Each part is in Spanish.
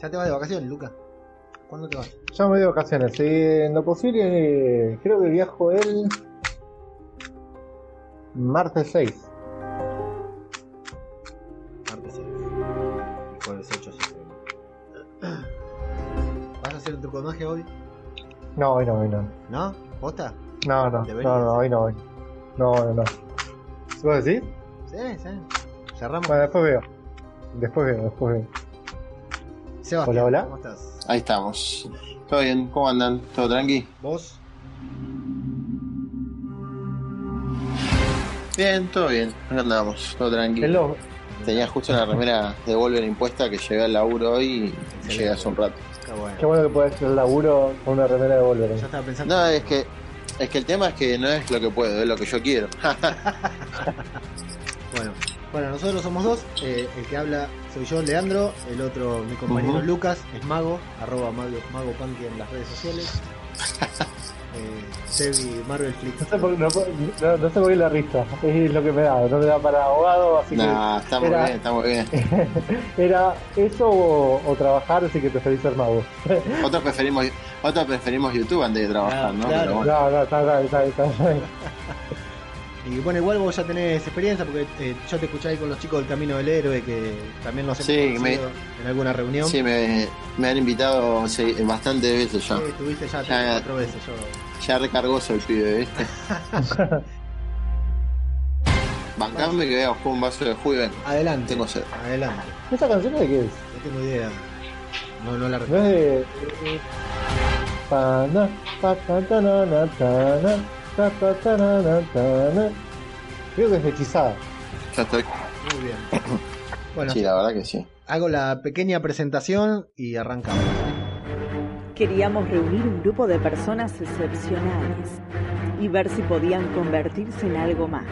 Ya te vas de vacaciones, Luca. ¿Cuándo te vas? Ya me voy de vacaciones. sí, en lo posible, eh, creo que viajo el martes 6. Martes 6. Y jueves 8 se estrena. ¿Vas a hacer de magia hoy? No, hoy no, hoy no. ¿No? ¿Posta? No, no, no, no, hoy no, hoy. No, no, no. ¿Vos decís? Sí, sí. Cerramos. Bueno, después veo. Después veo, después veo. Sebastián, hola, hola. ¿cómo estás? Ahí estamos. ¿Todo bien? ¿Cómo andan? ¿Todo tranqui? ¿Vos? Bien, todo bien. Acá andamos, todo tranqui. Es lo- Tenía justo una remera de Volver impuesta que llegué al laburo hoy y llegué hace un rato. Está bueno. Qué bueno que puedes hacer el laburo con una remera de Wolverine. Yo estaba pensando. No, es que es que el tema es que no es lo que puedo, es lo que yo quiero. Bueno, nosotros somos dos. eh, el que habla soy yo, Leandro. El otro, mi compañero. Lucas, es Mago, arroba Mago, Mago Punky en las redes sociales. eh, Sebi Marvel Flix. No sé, por, no, no- no sé por qué la risa. Es lo que me da. No me da para abogado, así nah, está muy era- bien, está muy bien. que era eso o, o trabajar, así que preferís ser mago. Otros preferimos, otros preferimos YouTube antes de trabajar, ¿no? Claro. Pero bueno. No, no, está, está, está, está, está. Y bueno, igual vos ya tenés experiencia porque eh, yo te escuché ahí con los chicos del Camino del Héroe que también nos hemos Sí, conocido en alguna reunión. Sí, me, me han invitado sí, bastantes veces ya. Sí, estuviste ya, Ya. cuatro veces. Yo... Ya recargoso el pibe, ¿viste? Bancame que voy a buscar un vaso de jugo. Adelante. Tengo sed. Adelante. ¿Esa canción de qué es? No tengo idea. No, no la No recuerdo. es de. Ta, ta, ta, na, na, na. Creo que es de hechizada. Ya estoy. Muy bien. Bueno, Sí, la verdad que sí. hago la pequeña presentación y arrancamos. Queríamos reunir un grupo de personas excepcionales y ver si podían convertirse en algo más.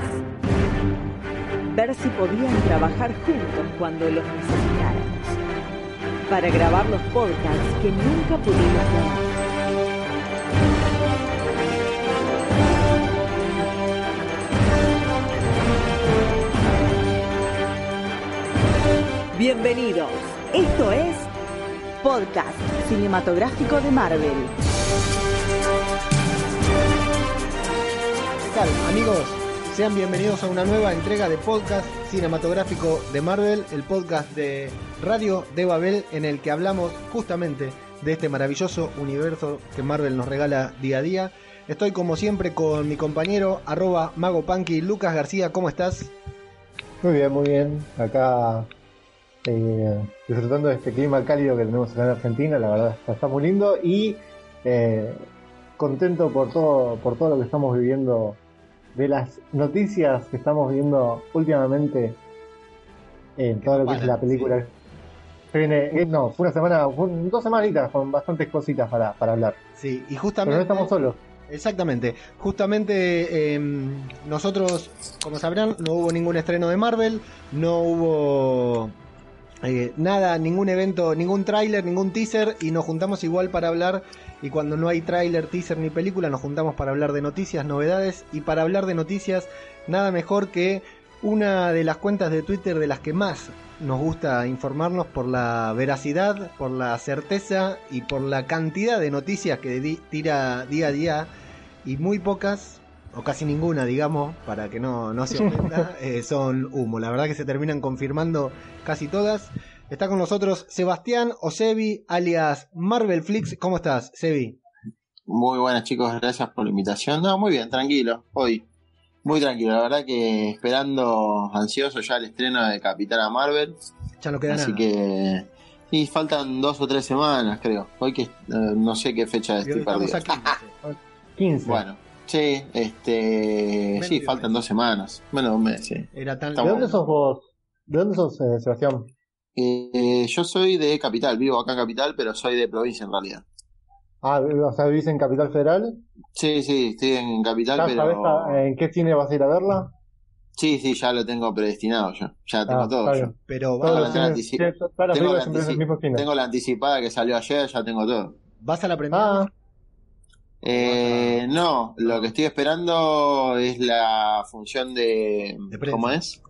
Ver si podían trabajar juntos cuando los necesitáramos. Para grabar los podcasts que nunca pudimos grabar. Bienvenidos. Esto es Podcast Cinematográfico de Marvel. ¿Qué tal, amigos? Sean bienvenidos a una nueva entrega de podcast cinematográfico de Marvel, el podcast de Radio de Babel, en el que hablamos justamente de este maravilloso universo que Marvel nos regala día a día. Estoy como siempre con mi compañero arroba Mago Punky, Lucas García, ¿cómo estás? Muy bien, muy bien. Acá eh, disfrutando de este clima cálido que tenemos acá en Argentina, la verdad está, muy lindo y eh, contento por todo, por todo lo que estamos viviendo, de las noticias que estamos viendo últimamente en todo lo que es la película. Viene, eh, no, fue una semana, fue dos semanitas con bastantes cositas para, para hablar. Sí, y Pero justamente... no estamos solos. Exactamente. Justamente eh, nosotros, como sabrán, no hubo ningún estreno de Marvel, no hubo eh, nada, ningún evento, ningún tráiler, ningún teaser y nos juntamos igual para hablar y cuando no hay tráiler, teaser ni película nos juntamos para hablar de noticias, novedades y para hablar de noticias nada mejor que una de las cuentas de Twitter de las que más nos gusta informarnos por la veracidad, por la certeza y por la cantidad de noticias que tira día a día y muy pocas o casi ninguna, digamos, para que no, no se ofenda, eh, son humo. La verdad que se terminan confirmando casi todas. Está con nosotros Sebastián Osebi, alias Marvel Flix. ¿Cómo estás, Sebi? Muy buenas chicos, gracias por la invitación. No, muy bien, tranquilo. Hoy muy tranquilo, la verdad que esperando ansioso ya el estreno de Capitana Marvel. Ya no queda Así nada. que y faltan dos o tres semanas, creo. Hoy que eh, no sé qué fecha estoy perdido. aquí. 15. Bueno, sí, este, sí, faltan dos semanas. Bueno, un mes, sí. Era tan ¿De dónde sos vos? ¿De dónde sos, eh, Sebastián? Eh, yo soy de Capital, vivo acá en Capital, pero soy de provincia en realidad. Ah, o sea, vivís en Capital Federal. Sí, sí, estoy en Capital, ¿Ya pero sabés a- en qué cine vas a ir a verla? sí, sí, ya lo tengo predestinado yo. Ya tengo Ah, todo yo. Pero Ah, vas, a, antici- tengo la antici-. Tengo la anticipada que salió ayer, ya tengo todo. ¿vas a la premiere? Ah, Eh, no, lo que estoy esperando es la función de... ¿Cómo es?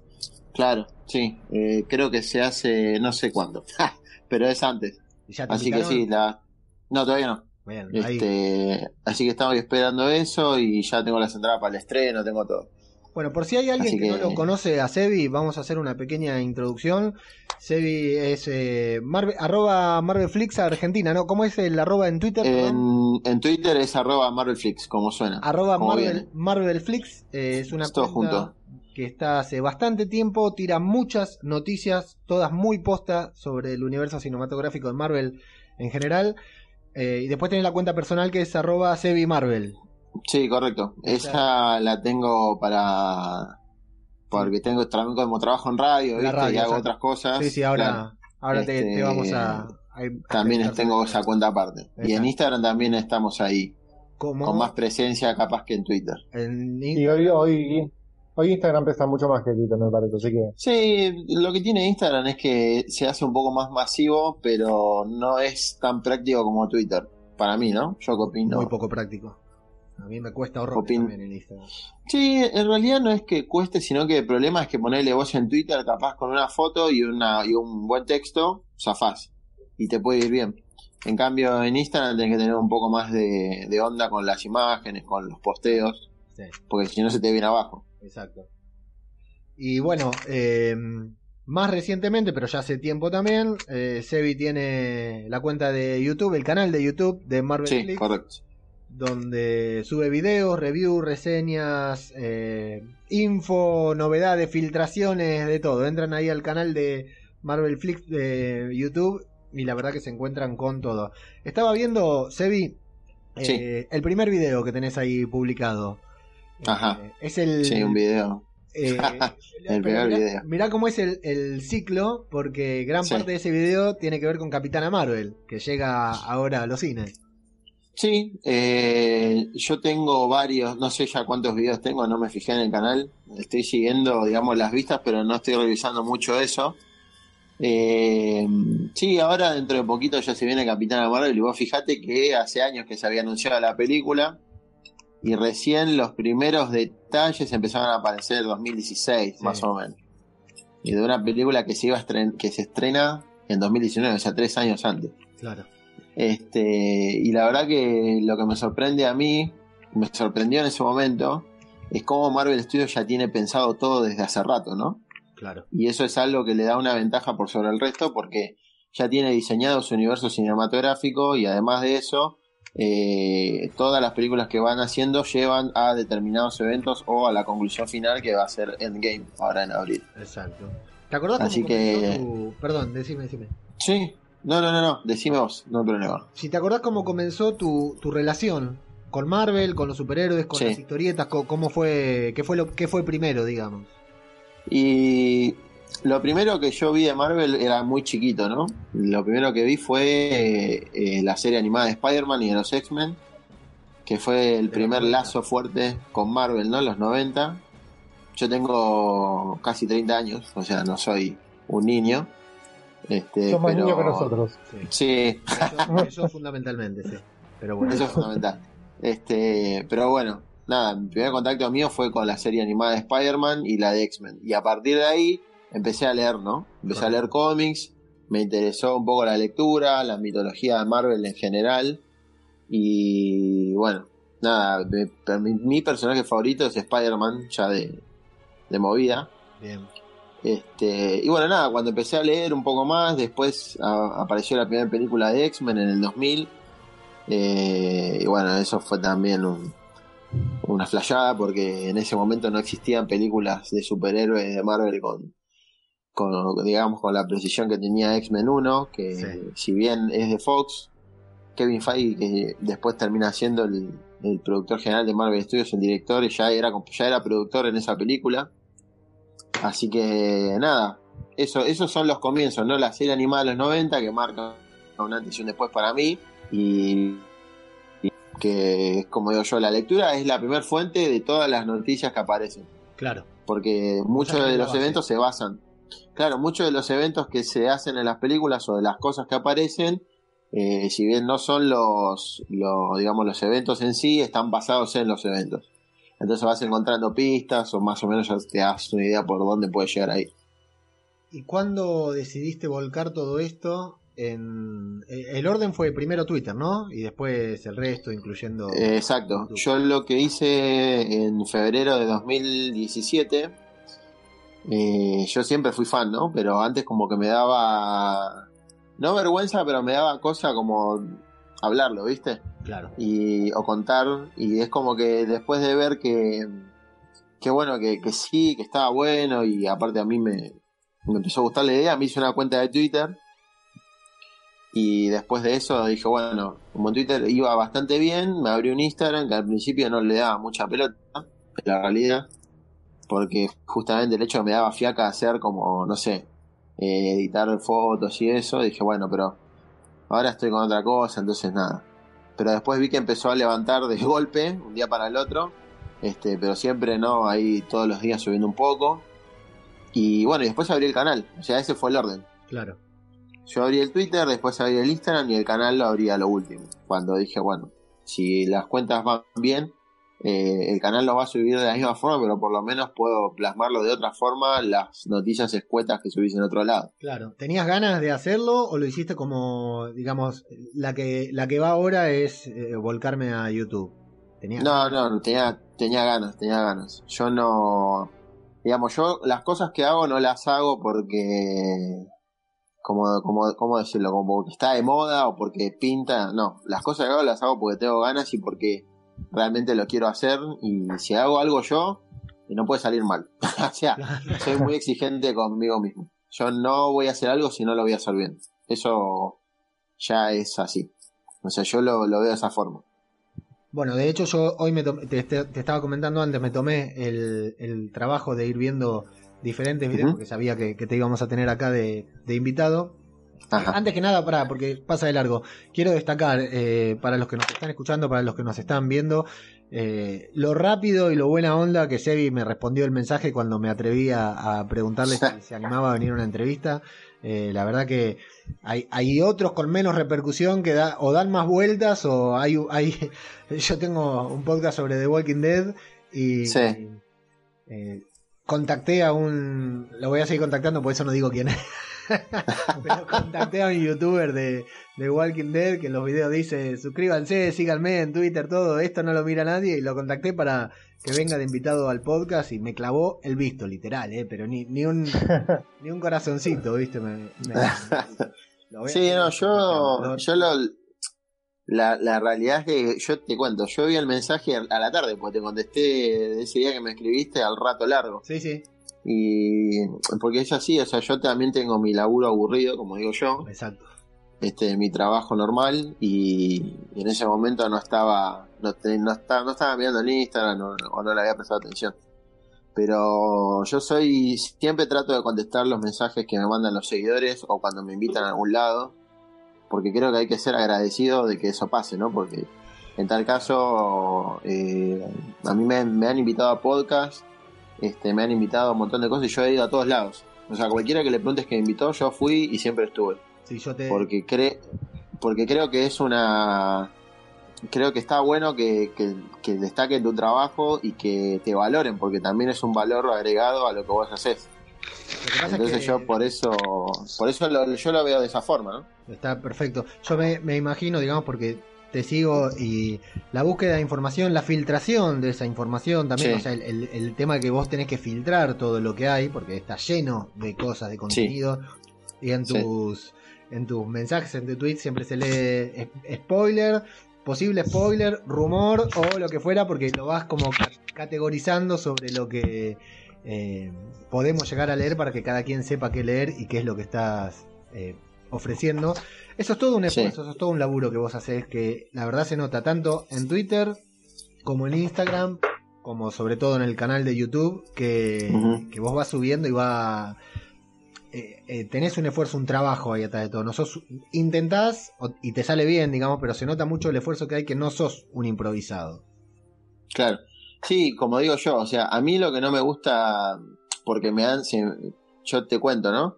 Claro, sí. eh, creo que se hace no sé cuándo, pero es antes. ¿Ya te Así que sí, la... No, todavía no. Bien, ahí. Este, así que estamos esperando eso y ya tengo las entradas para el estreno, tengo todo. Bueno, por si hay alguien Así que... no que- lo conoce a Sebi, vamos a hacer una pequeña introducción. Sebi es eh, Marvel, arroba Marvelflix Argentina, ¿no? ¿Cómo es el arroba en Twitter? En, en Twitter es arroba Marvelflix, como suena. Arroba como Marvel. Marvelflix eh, es una todo cuenta junto. que está hace bastante tiempo, tira muchas noticias, todas muy posta sobre el universo cinematográfico de Marvel en general. Eh, y después tenés la cuenta personal que es arroba Sebi Marvel. Sí, correcto. Esa la tengo para. Porque tengo también como trabajo en radio, ¿viste? radio, y hago otras cosas. Sí, sí, ahora, Claro. ahora te, Este, te vamos a... a- También a- tengo esa cuenta aparte. Y en. Instagram también estamos ahí. como Con más presencia capaz que en Twitter. en- Y hoy, hoy, hoy Instagram pesa mucho más que Twitter, me parece. Así que Sí, lo que tiene Instagram es que se hace un poco más masivo, pero no es tan práctico como Twitter. Para mí, ¿no? Yo que opino. muy poco práctico. A mí me cuesta horror también en Instagram. Sí, en realidad no es que cueste, sino que el problema es que ponerle voz en Twitter, capaz con una foto y, una, y un buen texto, zafás. Y te puede ir bien. En cambio, en Instagram tenés que tener un poco más de, de onda con las imágenes, con los posteos, Sí, porque si no se te viene abajo. exacto. Y bueno, eh, más recientemente, pero ya hace tiempo también, eh, Sebi tiene la cuenta de YouTube, el canal de YouTube de Marvel Sí, correcto. Donde sube videos, reviews, reseñas, eh, info, novedades, filtraciones, de todo. Entran ahí al canal de Marvel Flix de YouTube y la verdad que se encuentran con todo. Estaba viendo, Sebi, eh, Sí. el primer video que tenés ahí publicado. Ajá. Eh, es el... Sí, un video. eh, El primer mirá, video. mirá cómo es el, el ciclo, porque gran Sí. parte de ese video tiene que ver con Capitana Marvel, que llega ahora a los cines. Sí, eh, yo tengo varios, no sé ya cuántos videos tengo, no me fijé en el canal. Estoy siguiendo, digamos, las vistas, pero no estoy revisando mucho eso. Eh, sí, ahora dentro de poquito ya se viene Capitana Marvel y vos fijate que hace años que se había anunciado la película y recién los primeros detalles empezaron a aparecer en 2016, Sí. más o menos. Y de una película que se iba a que se estrena en 2019, o sea, tres años antes. Claro. Este, y la verdad que lo que me sorprende a mí, me sorprendió en ese momento, es cómo Marvel Studios ya tiene pensado todo desde hace rato, ¿no? Claro. Y eso es algo que le da una ventaja por sobre el resto porque ya tiene diseñado su universo cinematográfico y además de eso, eh, todas las películas que van haciendo llevan a determinados eventos o a la conclusión final que va a ser Endgame ahora en abril. Exacto. ¿Te acordás Así que- tu... Perdón, decime, decime. Sí, no, no, no, no, decime vos, no hay problema. Si te acordás cómo comenzó tu, tu relación con Marvel, con los superhéroes, con Sí. las historietas, cómo fue, qué fue lo qué fue primero, digamos. Y lo primero que yo vi de Marvel era muy chiquito, ¿no? Lo primero que vi fue eh, eh, la serie animada de Spider-Man y de los X-Men, que fue el primer los 90. lazo fuerte con Marvel, ¿no? En los 90. Yo tengo casi 30 años, o sea, no soy un niño. Este, sos más pero- niño que nosotros. Sí. Sí, Eso, eso fundamentalmente, sí. Pero bueno. Eso es fundamental. Este, pero bueno, nada, mi primer contacto mío fue con la serie animada de Spider-Man y la de X-Men. Y a partir de ahí empecé a leer, ¿no? Empecé a leer cómics, me interesó un poco la lectura, la mitología de Marvel en general. Y bueno, nada, me- mi, mi personaje favorito es Spider-Man, ya de, de movida. Bien. Este, y bueno, nada, cuando empecé a leer un poco más, después a- apareció la primera película de X-Men en el 2000. eh, y bueno, eso fue también un- una flayada porque en ese momento no existían películas de superhéroes de Marvel con, con digamos, con la precisión que tenía X-Men 1, que Sí. si bien es de Fox, Kevin Feige, que después termina siendo el, el productor general de Marvel Studios, el director, y ya era, ya era productor en esa película. Así que nada, eso, esos son los comienzos, ¿no? La serie animada de los 90 que marca un antes y un después para mí. Y, y que, como digo yo, la lectura es la primera fuente de todas las noticias que aparecen. Claro. Porque muchos de los eventos se basan. Claro, muchos de los eventos que se hacen en las películas o de las cosas que aparecen, eh, si bien no son los, los, digamos, los eventos en sí, están basados en los eventos. Entonces vas encontrando pistas o más o menos ya te das una idea por dónde puede llegar ahí. ¿Y cuándo decidiste volcar todo esto en... eh, El orden fue primero Twitter, ¿no? Y después el resto, incluyendo... Eh, exacto. YouTube. Yo lo que hice en febrero de 2017, eh, yo siempre fui fan, ¿no? Pero antes como que me daba, no vergüenza, pero me daba cosa como hablarlo, ¿viste? Claro. Y, o contar. Y es como que después de ver que, que bueno, que, que sí, que estaba bueno y aparte a mí me, me empezó a gustar la idea, me hice una cuenta de Twitter. Y después de eso dije, bueno, como Twitter iba bastante bien, me abrí un Instagram que al principio no le daba mucha pelota, la realidad, porque justamente el hecho me daba fiaca hacer como, no sé, eh, editar fotos y eso, dije, bueno, pero ahora estoy con otra cosa, entonces nada. Pero después vi que empezó a levantar de golpe, un día para el otro, este, pero siempre no, ahí todos los días subiendo un poco. Y bueno, y después abrí el canal, o sea, ese fue el orden. Claro. Yo abrí el Twitter, después abrí el Instagram y el canal lo abrí a lo último. Cuando dije, bueno, si las cuentas van bien, eh, el canal lo va a subir de la misma forma, pero por lo menos puedo plasmarlo de otra forma las noticias escuetas que subís en otro lado. Claro. ¿Tenías ganas de hacerlo o lo hiciste como, digamos, la que, la que va ahora es eh, volcarme a YouTube? ¿Tenías No, no, tenía, tenía ganas, tenía ganas. Yo no, digamos, yo las cosas que hago no las hago porque, como, como, ¿cómo decirlo? Como porque está de moda o porque pinta. No, las cosas que hago las hago porque tengo ganas y porque realmente lo quiero hacer. Y si hago algo yo, no puede salir mal. o sea, soy muy exigente conmigo mismo. Yo no voy a hacer algo si no lo voy a hacer bien. Eso ya es así. O sea, yo lo, lo veo de esa forma. Bueno, de hecho yo hoy me tomé- te, te- te estaba comentando antes, me tomé el, el trabajo de ir viendo diferentes videos Ujú. porque sabía que, que te íbamos a tener acá de, de invitado. Ajá. Antes que nada, para, porque pasa de largo, quiero destacar eh, para los que nos están escuchando, para los que nos están viendo, eh, lo rápido y lo buena onda que Sebi me respondió el mensaje cuando me atreví a, a preguntarle si se animaba a venir a una entrevista. Eh, la verdad que hay, hay otros con menos repercusión que da, o dan más vueltas o hay, hay yo tengo un podcast sobre The Walking Dead y Sí. eh, contacté a un lo voy a seguir contactando por eso no digo quién es pero contacté a un youtuber de, de Walking Dead que en los videos dice suscríbanse, síganme en Twitter, todo esto no lo mira nadie y lo contacté para que venga de invitado al podcast y me clavó el visto, literal, eh, pero ni, ni un ni un corazoncito, viste, me, me- lo Sí, no, yo, yo lo, la, la realidad es que yo te cuento, yo vi el mensaje a la tarde, porque te contesté de ese día que me escribiste al rato largo. Sí, sí, Y porque es así, o sea, yo también tengo mi laburo aburrido, como digo yo, exacto. este, mi trabajo normal, y, y en ese momento no estaba, no, te- no estaba, no estaba mirando en Instagram o, o no le había prestado atención. Pero yo soy, siempre trato de contestar los mensajes que me mandan los seguidores o cuando me invitan a algún lado, porque creo que hay que ser agradecido de que eso pase, ¿no? Porque en tal caso, eh, a mí me, me han invitado a podcast, este, me han invitado a un montón de cosas y yo he ido a todos lados. O sea, cualquiera que le preguntes que me invitó, yo fui y siempre estuve. Sí, yo te Porque, cre porque creo que es una... Creo que está bueno que, que, que destaquen tu trabajo y que te valoren, porque también es un valor agregado a lo que vos haces. es Entonces que- yo por eso, por eso lo- yo lo veo de esa forma, ¿no? Está perfecto. Yo me, me imagino, digamos, porque te sigo y la búsqueda de información, la filtración de esa información también, Sí. o sea, el, el- el tema que vos tenés que filtrar todo lo que hay, porque está lleno de cosas, de contenido, y en Sí. tus, en tus mensajes, en tu tweet siempre se lee es- spoiler, posible spoiler, rumor o lo que fuera, porque lo vas como ca- categorizando sobre lo que eh, podemos llegar a leer para que cada quien sepa qué leer y qué es lo que estás eh, ofreciendo. Eso es todo un Sí. esfuerzo, eso es todo un laburo que vos haces que la verdad se nota tanto en Twitter como en Instagram, como sobre todo en el canal de YouTube, que, que vos vas subiendo y va... eh, eh, tenés un esfuerzo, un trabajo ahí atrás de todo. No sos, intentás y te sale bien, digamos, pero se nota mucho el esfuerzo que hay que no sos un improvisado. Claro. Sí, como digo yo, o sea, a mí lo que no me gusta, porque me han, si- yo te cuento, ¿no?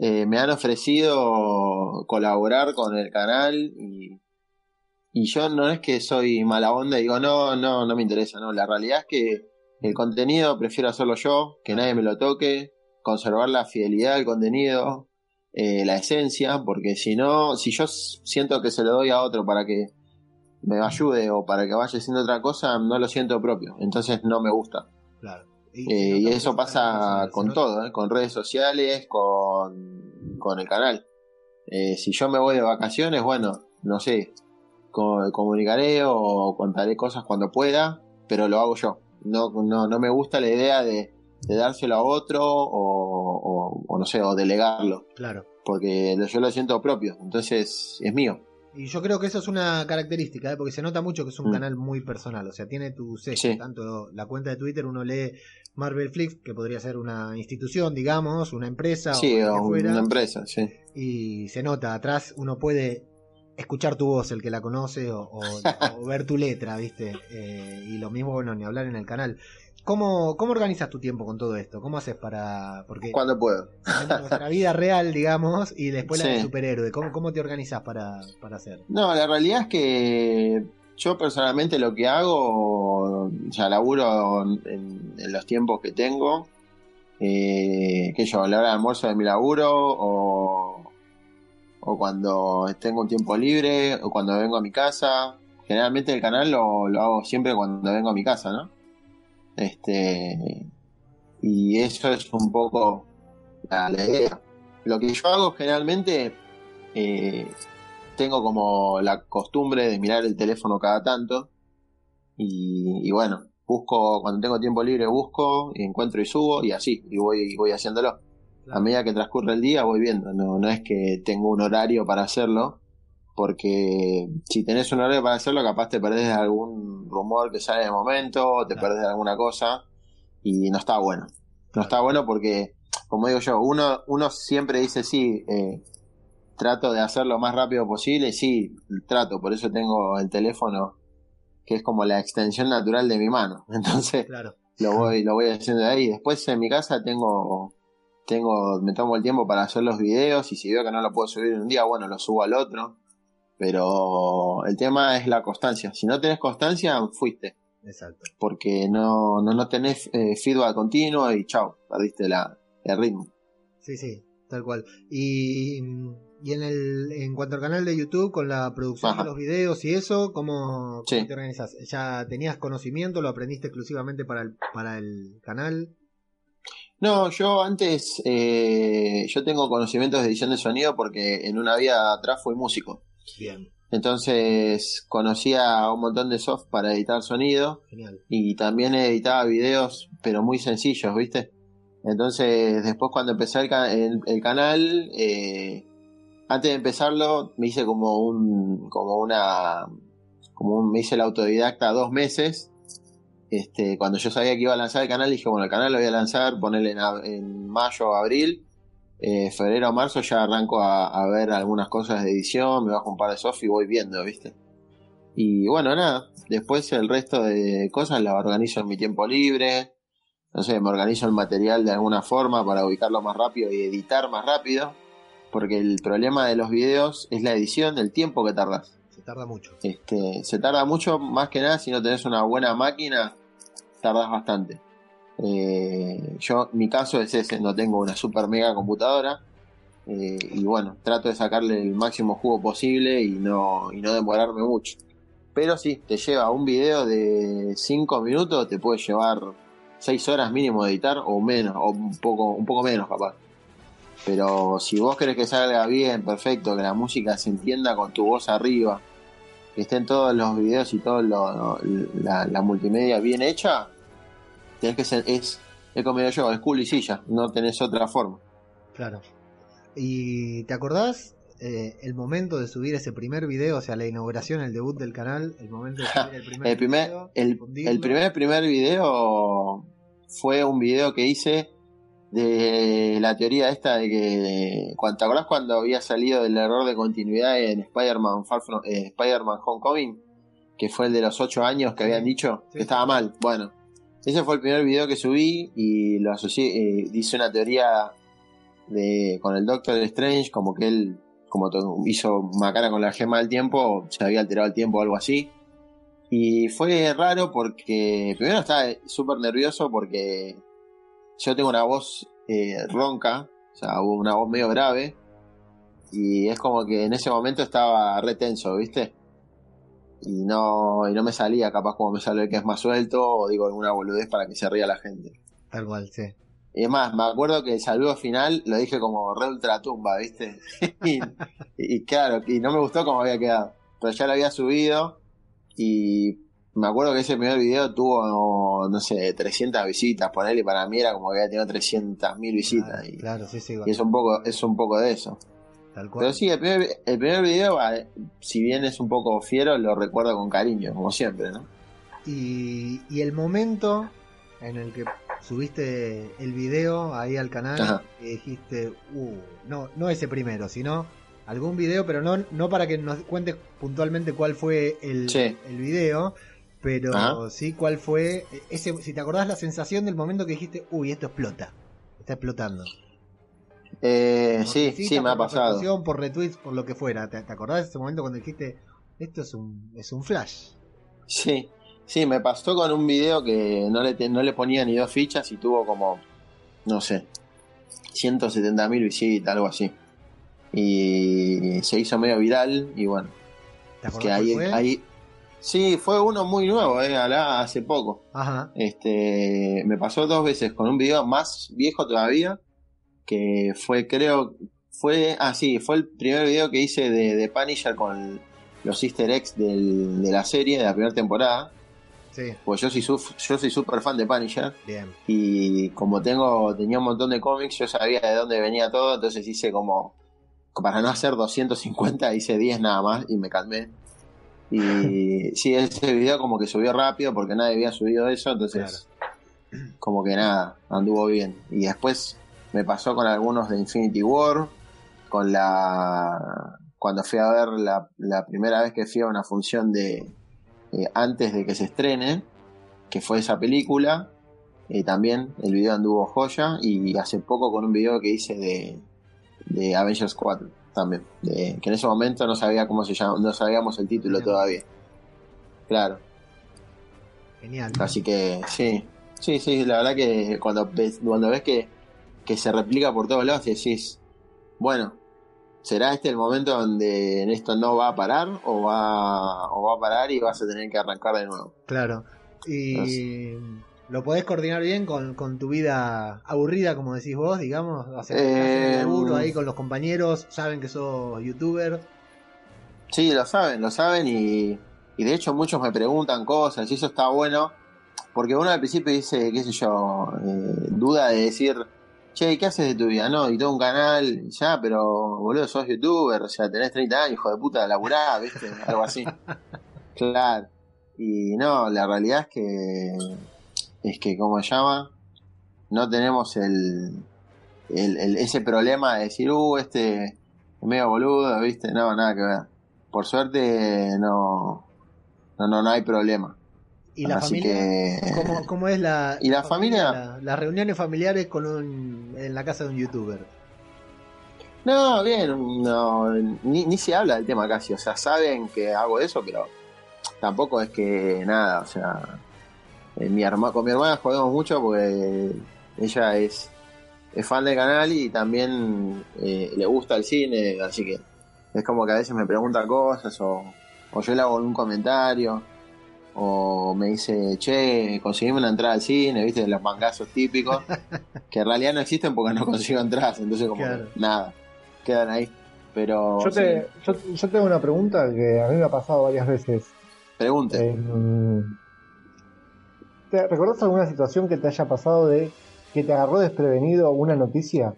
Eh, me han ofrecido colaborar con el canal y, y yo no es que soy mala onda y digo, no, no, no me interesa, no. La realidad es que el contenido prefiero hacerlo yo, que nadie me lo toque, conservar la fidelidad del contenido eh, la esencia, porque si no, si yo siento que se lo doy a otro para que me ayude o para que vaya haciendo otra cosa, no lo siento propio, entonces no me gusta. Claro. Eh, y eso pasa con todo, ¿eh? con redes sociales, con, con el canal. Eh, si yo me voy de vacaciones, bueno, no sé, comunicaré o contaré cosas cuando pueda, pero lo hago yo. No, no, no me gusta la idea de, dárselo a otro o, o, no sé, o delegarlo. Claro. Porque yo lo siento propio, entonces es mío. Y yo creo que eso es una característica, ¿eh? porque se nota mucho que es un mm. canal muy personal, o sea, tiene tu sello, tanto la cuenta de Twitter, uno lee Marvel Flix, que podría ser una institución, digamos, una empresa o, una empresa, sí. Y se nota, atrás uno puede escuchar tu voz, el que la conoce, o, ver tu letra, ¿viste? Eh, y lo mismo, bueno, ni hablar en el canal. ¿Cómo, ¿Cómo organizas tu tiempo con todo esto? ¿Cómo haces para...? Porque Cuando puedo. nuestra vida real, digamos, y después la de superhéroe. ¿Cómo, ¿Cómo te organizas para, para hacer? No, la realidad es que yo personalmente lo que hago, o sea, laburo en, los tiempos que tengo. Eh, que yo, a la hora de almuerzo de mi laburo, o, o cuando tengo un tiempo libre, o cuando vengo a mi casa. Generalmente el canal lo, hago siempre cuando vengo a mi casa, ¿no? Este, y eso es un poco la, idea. Lo que yo hago generalmente, eh, tengo como la costumbre de mirar el teléfono cada tanto. Y, bueno, busco, cuando tengo tiempo libre, busco, y encuentro y subo, y así, y voy, voy haciéndolo. A medida que transcurre el día, voy viendo. No, no es que tengo un horario para hacerlo, porque si tenés un horario para hacerlo, capaz te perdés de algún rumor que sale de momento, te perdés de alguna cosa y no está bueno. No está bueno porque, como digo yo, uno, uno siempre dice sí, eh, trato de hacer lo más rápido posible, sí, trato, por eso tengo el teléfono que es como la extensión natural de mi mano. Entonces, lo voy, lo voy haciendo de ahí. Después en mi casa tengo, tengo, me tomo el tiempo para hacer los videos y si veo que no lo puedo subir en un día, bueno, lo subo al otro. Pero el tema es la constancia. Si no tenés constancia, fuiste. Exacto. Porque no, no, no tenés eh, feedback continuo y chao, perdiste la, el ritmo. Sí, sí, tal cual. Y, y en, el, en cuanto al canal de YouTube, con la producción de los videos y eso, ¿cómo, te organizas? ¿Ya tenías conocimiento? ¿Lo aprendiste exclusivamente para el, para el canal? No, yo antes, eh, yo tengo conocimientos de edición de sonido porque en una vida atrás fui músico. Bien. Entonces conocía un montón de soft para editar sonido y también editaba videos, pero muy sencillos, ¿viste? Entonces después cuando empecé el, el, canal, eh, antes de empezarlo me hice como un, como una, como un, me hice el autodidacta dos meses. Este, cuando yo sabía que iba a lanzar el canal, dije, bueno, el canal lo voy a lanzar, ponerle en, mayo o abril eh, febrero o marzo ya arranco a, ver algunas cosas de edición, me bajo un par de soft y voy viendo, ¿viste? Y bueno, nada, después el resto de cosas las organizo en mi tiempo libre, no sé, me organizo el material de alguna forma para ubicarlo más rápido y editar más rápido, porque el problema de los videos es la edición, el tiempo que tardas. Se tarda mucho. Este, se tarda mucho, más que nada si no tenés una buena máquina, tardas bastante. Eh, yo, mi caso es ese, no tengo una super mega computadora. Eh, y bueno, trato de sacarle el máximo jugo posible y no, y no demorarme mucho. Pero si te lleva un video de 5 minutos, te puede llevar 6 horas mínimo de editar o menos, o un poco, un poco menos capaz. Pero si vos querés que salga bien, perfecto, que la música se entienda con tu voz arriba, que estén todos los videos y toda la multimedia bien hecha, Tienes que ser, es, es como yo, es cool y silla, no tenés otra forma. Claro. ¿Y te acordás eh, el momento de subir ese primer video, o sea, la inauguración, el debut del canal, el momento de subir el primer, el primer video, el, primer primer video fue un video que hice de la teoría esta de que ¿te acordás cuando había salido el error de continuidad en Spider-Man eh, Spider-Man Homecoming? Que fue el de los 8 años que habían dicho que estaba mal. Bueno, ese fue el primer video que subí y lo asocié, eh, hice una teoría de, con el Doctor Strange, como que él, como hizo macana con la gema del tiempo, se había alterado el tiempo o algo así. Y fue raro porque, primero estaba súper nervioso porque yo tengo una voz eh, ronca, o sea, una voz medio grave, Y es como que en ese momento estaba re tenso, ¿viste? Y no, y no me salía, capaz como me sale el que es más suelto, o digo alguna boludez para que se ría la gente. Tal cual, sí. Y es más, me acuerdo que el saludo final lo dije como re ultratumba, ¿viste? y, y claro, y no me gustó cómo había quedado. Pero ya lo había subido y me acuerdo que ese primer video tuvo, no sé, 300 visitas y para mí era como que había tenido 300 mil visitas. Claro, y, claro, sí, sí. y es un poco es un poco de eso. Tal cual. Pero sí, el primer, el primer video, va, si bien es un poco fiero, lo recuerdo con cariño, como siempre, ¿no? Y, y el momento en el que subiste el video ahí al canal Ajá. y dijiste, uh, no, no ese primero, sino algún video, pero no, no para que nos cuentes puntualmente cuál fue el, Sí. el video, pero Ajá. sí cuál fue ese, si te acordás la sensación del momento que dijiste, uy, esto explota, está explotando. Eh, sí, sí, me ha pasado. Por retweets, por lo que fuera. ¿Te, te acordás de ese momento cuando dijiste, esto es un, es un flash? Sí, sí, me pasó con un video que no le, no le ponía ni dos fichas y tuvo como, no sé, 170 mil visitas, algo así. Y se hizo medio viral y bueno, ¿Te acordás que ahí, ahí... Sí, fue uno muy nuevo, eh, alá, hace poco. Ajá, Este, me pasó dos veces con un video más viejo todavía, que fue, creo, fue, ah, sí, fue el primer video que hice de, de Punisher con los easter eggs del- de la serie, de la primera temporada. sí, Pues yo soy suf- yo soy súper fan de Punisher bien. y como tengo tenía un montón de cómics, yo sabía de dónde venía todo, entonces hice como para no hacer 250 hice 10 nada más y me calmé. Y sí, ese video como que subió rápido porque nadie había subido eso, entonces como que nada, anduvo bien. Y después me pasó con algunos de Infinity War, con la cuando fui a ver la, la primera vez que fui a una función de eh, antes de que se estrene, que fue esa película, eh, también el video anduvo joya y hace poco con un video que hice de, de Avengers 4 también, de- que en ese momento no sabía cómo se llama, no sabíamos el título todavía. Claro, Genial. así que sí, sí, sí, la verdad que cuando ves, cuando ves que, que se replica por todos lados decís, bueno, ¿será este el momento donde esto no va a parar o va, o va a parar y vas a tener que arrancar de nuevo? Claro. Y lo podés coordinar bien con, con tu vida aburrida, como decís vos, digamos. Hacer, Eh, hacer laburo ahí con los compañeros, saben que sos youtuber. Sí, lo saben, lo saben y, y de hecho muchos me preguntan cosas y eso está bueno porque uno al principio dice, qué sé yo, eh, duda de decir, che, ¿qué haces de tu vida? No, y todo un canal, ya, pero boludo, sos youtuber, o sea, tenés 30 años, hijo de puta, laburá, ¿viste? Algo así. claro. Y no, la realidad es que, es que, ¿cómo se llama? No tenemos el, el, el- ese problema de decir, uh, este es medio boludo, ¿viste? No, nada que ver. Por suerte no, no, no, no hay problema. ¿Y la Así familia? que... ¿Cómo, cómo es la, ¿Y la familia? la- las reuniones familiares con un, en la casa de un youtuber. No, bien, no, ni, ni se habla del tema casi, o sea, saben que hago eso, pero tampoco es que nada, o sea, mi herma, con mi hermana jodemos mucho porque ella es, es fan del canal y también eh, le gusta el cine, así que es como que a veces me pregunta cosas o, o yo le hago un comentario o me dice, che, conseguime una entrada al cine, viste, los mangazos típicos, que en realidad no existen porque no consigo entradas, entonces como Claro. que nada, quedan ahí. Pero Yo, te, sí, yo, yo tengo una pregunta que a mí me ha pasado varias veces. pregunte. Eh, ¿te ¿Recordás alguna situación que te haya pasado de que te agarró desprevenido una noticia?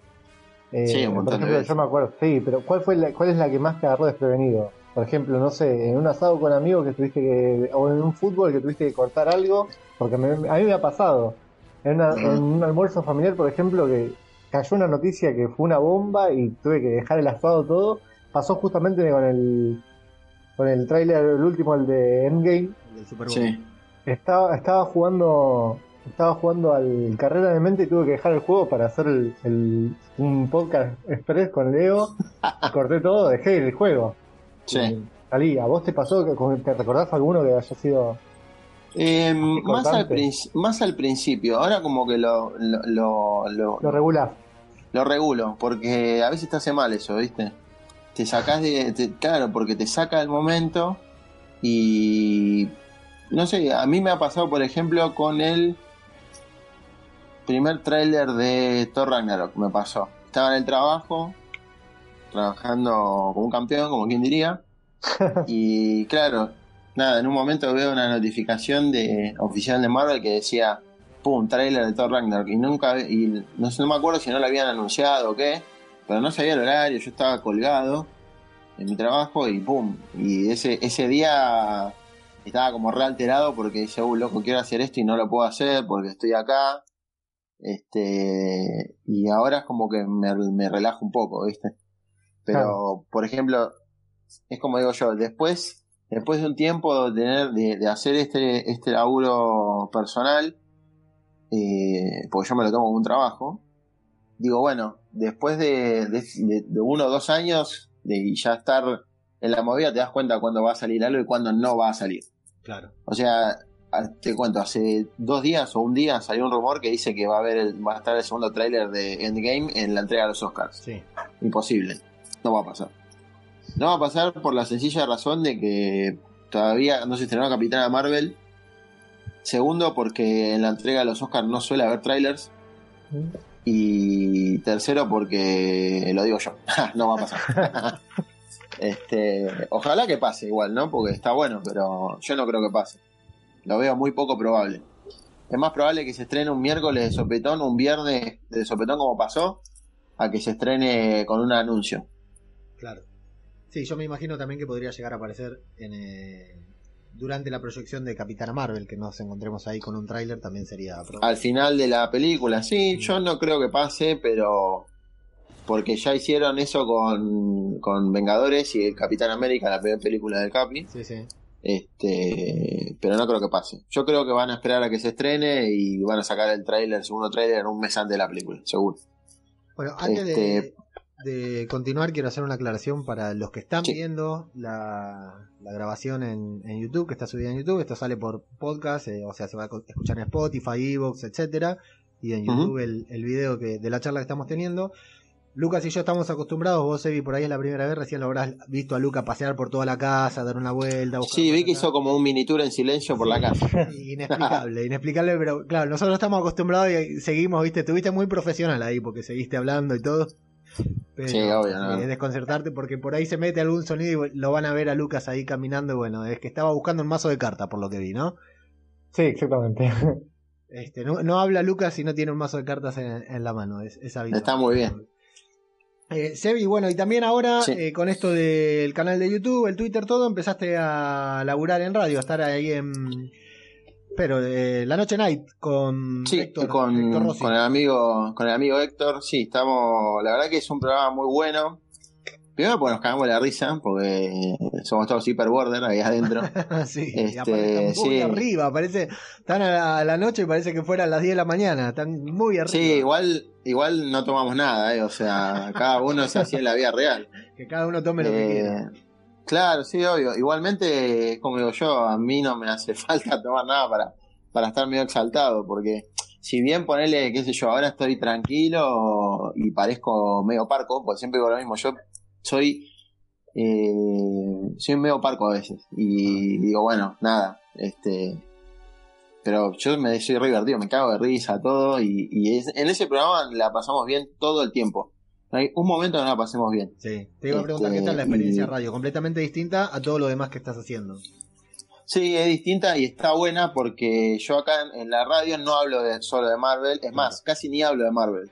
Eh, Sí, un por montón de ejemplo, yo me acuerdo, sí, pero ¿cuál fue la, cuál es la que más te agarró desprevenido? Por ejemplo, no sé, en un asado con amigos que tuviste que, o en un fútbol que tuviste que cortar algo, porque me- a mí me ha pasado. En, una- en un almuerzo familiar, por ejemplo, que cayó una noticia que fue una bomba y tuve que dejar el asado todo. Pasó justamente con el con el tráiler, el último, el de Endgame, el del Super Bowl. Sí. Estaba, estaba jugando estaba jugando al Carrera de Mente y tuve que dejar el juego para hacer el, el- un podcast express con Leo. Corté todo, dejé el juego. Sí. Salí. ¿A vos te pasó? ¿Te recordás alguno que haya sido.? Eh, más, al más al principio, ahora como que lo, lo, lo, lo- Lo regulás. lo regulo, porque a veces te hace mal eso, ¿viste? te sacás de. te- claro, porque te saca del momento y. No sé, a mí me ha pasado, por ejemplo, con el primer tráiler de Thor Ragnarok. Me pasó. Estaba en el trabajo, trabajando como un campeón, como quien diría. y claro, nada, en un momento veo una notificación de oficial de Marvel que decía, pum, tráiler de Thor Ragnarok. Y nunca, y no, sé, no me acuerdo si no lo habían anunciado o qué, pero no sabía el horario, yo estaba colgado en mi trabajo y pum. Y ese, ese día estaba como re alterado porque decía, uh, loco, quiero hacer esto y no lo puedo hacer porque estoy acá. Este, y ahora es como que me, me relajo un poco, ¿viste? Pero, por ejemplo, es como digo yo, después, después de un tiempo de tener, de, de hacer este, este laburo personal, eh, porque yo me lo tomo como un trabajo, digo, bueno, después de, de, de- de uno o dos años de ya estar en la movida, te das cuenta cuándo va a salir algo y cuándo no va a salir. Claro. O sea, te cuento, hace dos días o un día salió un rumor que dice que va a haber el- va a estar el segundo tráiler de Endgame en la entrega de los Oscars. Sí. Imposible. No va a pasar. No va a pasar por la sencilla razón de que todavía no se estrenó Capitana Marvel. Segundo, porque en la entrega de los Oscars no suele haber trailers. Y tercero, porque lo digo yo, no va a pasar. este, ojalá que pase igual, ¿no? Porque está bueno, pero yo no creo que pase. Lo veo muy poco probable. Es más probable que se estrene un miércoles de sopetón, un viernes de sopetón como pasó, a que se estrene con un anuncio. Claro. Sí, yo me imagino también que podría llegar a aparecer en, eh, durante la proyección de Capitana Marvel, que nos encontremos ahí con un tráiler, también sería probable. Al final de la película, sí, yo no creo que pase, pero porque ya hicieron eso con, con Vengadores y el Capitán América, la primera película del Capi. Sí, sí. Este, pero no creo que pase. Yo creo que van a esperar a que se estrene y van a sacar el tráiler, el segundo tráiler, un mes antes de la película, seguro. Bueno, antes de, Este- de continuar, quiero hacer una aclaración para los que están Sí. viendo la, la grabación en, en YouTube, que está subida en YouTube. Esto sale por podcast, eh, o sea, se va a escuchar en Spotify, Evox, etcétera. Y en. YouTube el, el video que, de la charla que estamos teniendo. Lucas y yo estamos acostumbrados, vos Evi por ahí es la primera vez, recién lo habrás visto a Lucas pasear por toda la casa, dar una vuelta. Sí, vi que hizo como un mini tour en silencio por la casa. Inexplicable, inexplicable, pero claro, nosotros estamos acostumbrados y seguimos, viste, estuviste muy profesional ahí porque seguiste hablando y todo. Pero, Sí, obvio, no. Es desconcertarte porque por ahí se mete algún sonido y lo van a ver a Lucas ahí caminando y bueno, es que estaba buscando un mazo de cartas por lo que vi, ¿no? Sí, exactamente. Este, no, no habla Lucas si no tiene un mazo de cartas en, en la mano, es, es habitual. Está muy bien. Eh, Sebi, bueno, y también ahora Sí. eh, con esto del canal de YouTube, el Twitter, todo, empezaste a laburar en radio, a estar ahí en... Pero eh, la noche night con Sí, Héctor, con, Héctor Rossi. con el amigo, con el amigo Héctor, sí, estamos, la verdad que es un programa muy bueno. Primero porque nos cagamos la risa, porque somos todos hiper border ahí adentro. sí, Este, sí. arriba, parece, están a la, a la noche y parece que fueran las 10 de la mañana, están muy arriba. Sí, igual, igual no tomamos nada, eh, o sea, cada uno se hacía en la vida real. Que cada uno tome lo que Eh, quiera. claro, sí, obvio. Igualmente, como digo yo, a mí no me hace falta tomar nada para, para estar medio exaltado, porque si bien ponerle, qué sé yo, ahora estoy tranquilo y parezco medio parco, pues siempre digo lo mismo, yo soy, eh, soy medio parco a veces, y digo, bueno, nada, este, pero yo me soy re divertido, me cago de risa, todo, y, y es- en ese programa la pasamos bien todo el tiempo. No hay un momento que no la pasemos bien. Sí, te iba a preguntar este, qué tal la experiencia y- radio, completamente distinta a todo lo demás que estás haciendo. Sí, es distinta y está buena porque yo acá en, en la radio no hablo de, solo de Marvel, es más, casi ni hablo de Marvel,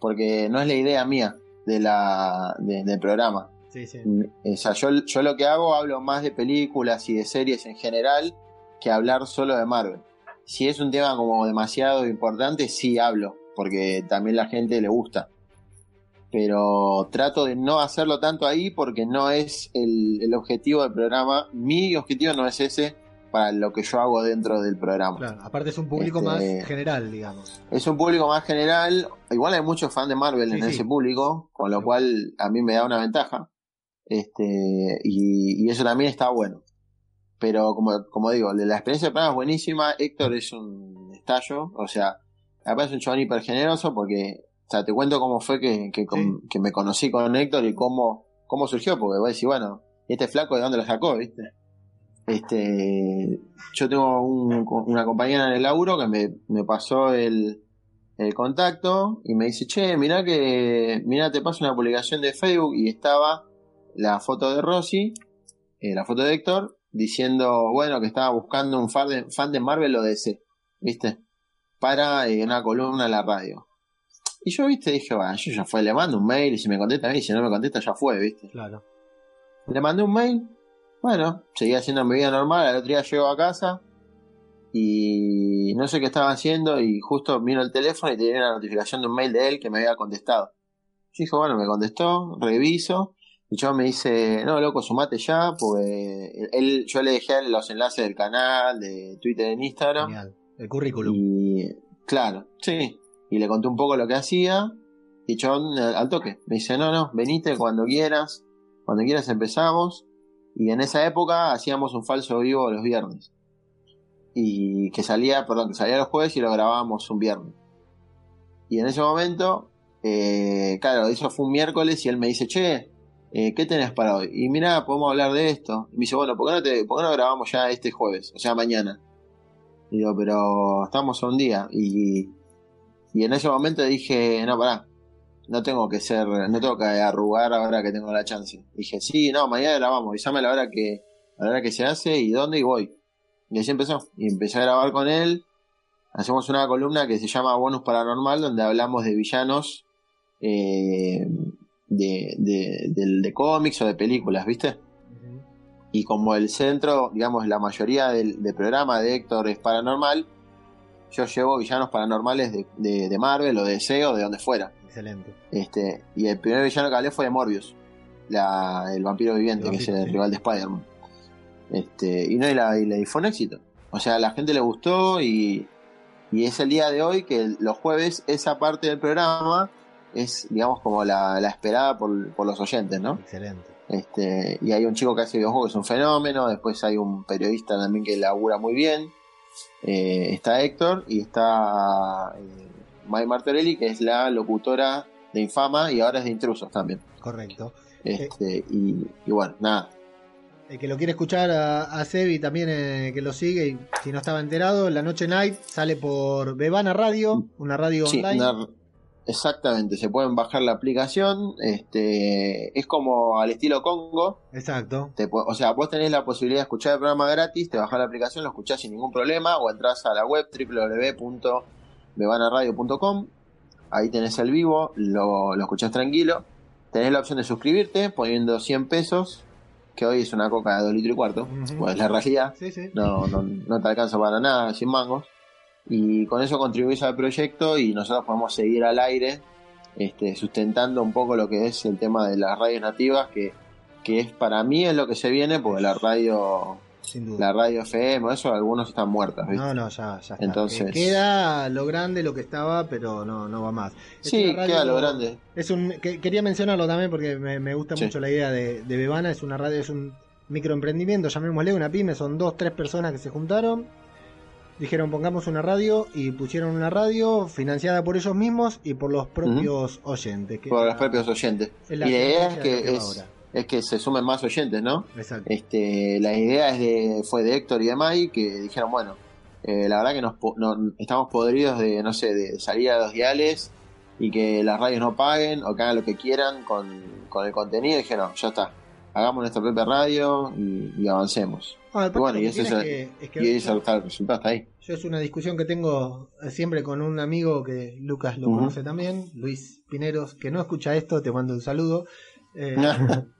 porque no es la idea mía de la, de- del programa. Sí, sí. O sea, yo, yo lo que hago, hablo más de películas y de series en general que hablar solo de Marvel. Si es un tema como demasiado importante, sí hablo, porque también la gente le gusta. Pero trato de no hacerlo tanto ahí porque no es el, el objetivo del programa. Mi objetivo no es ese para lo que yo hago dentro del programa. Claro, aparte es un público Este- más general, digamos. Es un público más general. Igual hay muchos fans de Marvel Sí, en sí. ese público, con lo cual a mí me da una ventaja. Este, y, y eso también está bueno. Pero como, como digo, la experiencia del programa es buenísima. Héctor es un estallo. O sea, aparte es un chabón hiper generoso porque, o sea, te cuento cómo fue que, que, con- que me conocí con Héctor y cómo, cómo surgió, porque voy a decir, bueno, este flaco de dónde lo sacó, ¿viste? Este, yo tengo un- una compañera en el laburo que me, me pasó el, el contacto y me dice, che, mirá que, mirá, te paso una publicación de Facebook y estaba la foto de Rosy, eh, la foto de Héctor, diciendo, bueno, que estaba buscando un fan de, fan de Marvel o DC, ¿viste? Para eh, una columna en la radio. Y yo, viste, dije, bueno, yo ya fue, le mando un mail y si me contesta a mí, si no me contesta ya fue, viste. Claro. Le mandé un mail, bueno, seguía haciendo mi vida normal, al otro día llego a casa y no sé qué estaba haciendo y justo vino el teléfono y tenía una notificación de un mail de él que me había contestado. Yo dije, bueno, me contestó, reviso y yo me dice, no, loco, sumate ya, pues él, yo le dejé los enlaces del canal, de Twitter, en Instagram. Genial. El currículum. Y claro, sí. Y le conté un poco lo que hacía. Y John al toque me dice, no, no, venite cuando quieras. Cuando quieras empezamos. Y en esa época hacíamos un falso vivo los viernes. Y que salía, perdón, que salía los jueves y lo grabábamos un viernes. Y en ese momento, eh, claro, eso fue un miércoles y él me dice, che, eh, ¿qué tenés para hoy? Y mira, podemos hablar de esto. Y me dice, bueno, ¿por qué no, te, por qué no grabamos ya este jueves? O sea, mañana. Y digo, pero estamos a un día. Y, y en ese momento dije, no, pará, no tengo que ser, no tengo que arrugar ahora que tengo la chance. Dije, sí, no, mañana grabamos, avísame a la hora que, a la hora que se hace y dónde y voy. Y así empezó. Y empecé a grabar con él. Hacemos una columna que se llama Bonus Paranormal, donde hablamos de villanos eh, de, de, de, de cómics o de películas, ¿viste? y como el centro, digamos, la mayoría del, del, programa de Héctor es paranormal, yo llevo villanos paranormales de, de, de, Marvel o de DC o de donde fuera. Excelente. Este, y el primer villano que hablé fue de Morbius, la, el vampiro viviente, el vampiro, que es el sí. rival de Spider-Man. Este, y no, y, la, y, la, y fue un éxito. O sea, a la gente le gustó y, y es el día de hoy que los jueves esa parte del programa es, digamos, como la, la esperada por, por los oyentes, ¿no? Excelente. Este, y hay un chico que hace videojuegos que es un fenómeno, después hay un periodista también que labura muy bien, eh, está Héctor y está eh, May Martorelli que es la locutora de Infama y ahora es de Intrusos también. Correcto. Este, eh, y, y, bueno, nada. El que lo quiere escuchar a, a Sebi también eh, que lo sigue, y si no estaba enterado, La Noche Night sale por Bebana Radio, una radio sí, online. Una, Exactamente, se pueden bajar la aplicación, este es como al estilo Congo. Exacto. Te, o sea, vos tenés la posibilidad de escuchar el programa gratis, te bajás la aplicación, lo escuchás sin ningún problema, o entras a la web www.bebanaradio.com, ahí tenés el vivo, lo, lo escuchás tranquilo, tenés la opción de suscribirte poniendo 100 pesos, que hoy es una coca de 2 litros y cuarto, uh -huh. pues la realidad, sí, sí. No, no, no te alcanza para nada, sin mangos y con eso contribuís al proyecto y nosotros podemos seguir al aire este, sustentando un poco lo que es el tema de las radios nativas que, que es para mí es lo que se viene porque la radio la radio FM eso algunos están muertas ¿viste? no no ya, ya está. entonces queda lo grande lo que estaba pero no no va más es sí radio, queda lo grande es un que, quería mencionarlo también porque me, me gusta sí. mucho la idea de, de Bebana es una radio es un microemprendimiento llamémosle una pyme son dos tres personas que se juntaron dijeron pongamos una radio y pusieron una radio financiada por ellos mismos y por los propios uh -huh. oyentes. Que por los propios oyentes. y la idea es que, es, es, que se sumen más oyentes, ¿no? Exacto. Este, la idea es de, fue de Héctor y de Mai que dijeron, bueno, eh, la verdad que nos, no, estamos podridos de, no sé, de salir a los diales y que las radios no paguen o que hagan lo que quieran con, con el contenido. Y dijeron, ya está, hagamos nuestra propia radio y, y avancemos. Ah, y bueno, y eso es, que, es que y eso está el resultado está ahí. Yo es una discusión que tengo siempre con un amigo que Lucas lo uh -huh. conoce también, Luis Pineros, que no escucha esto, te mando un saludo. Eh,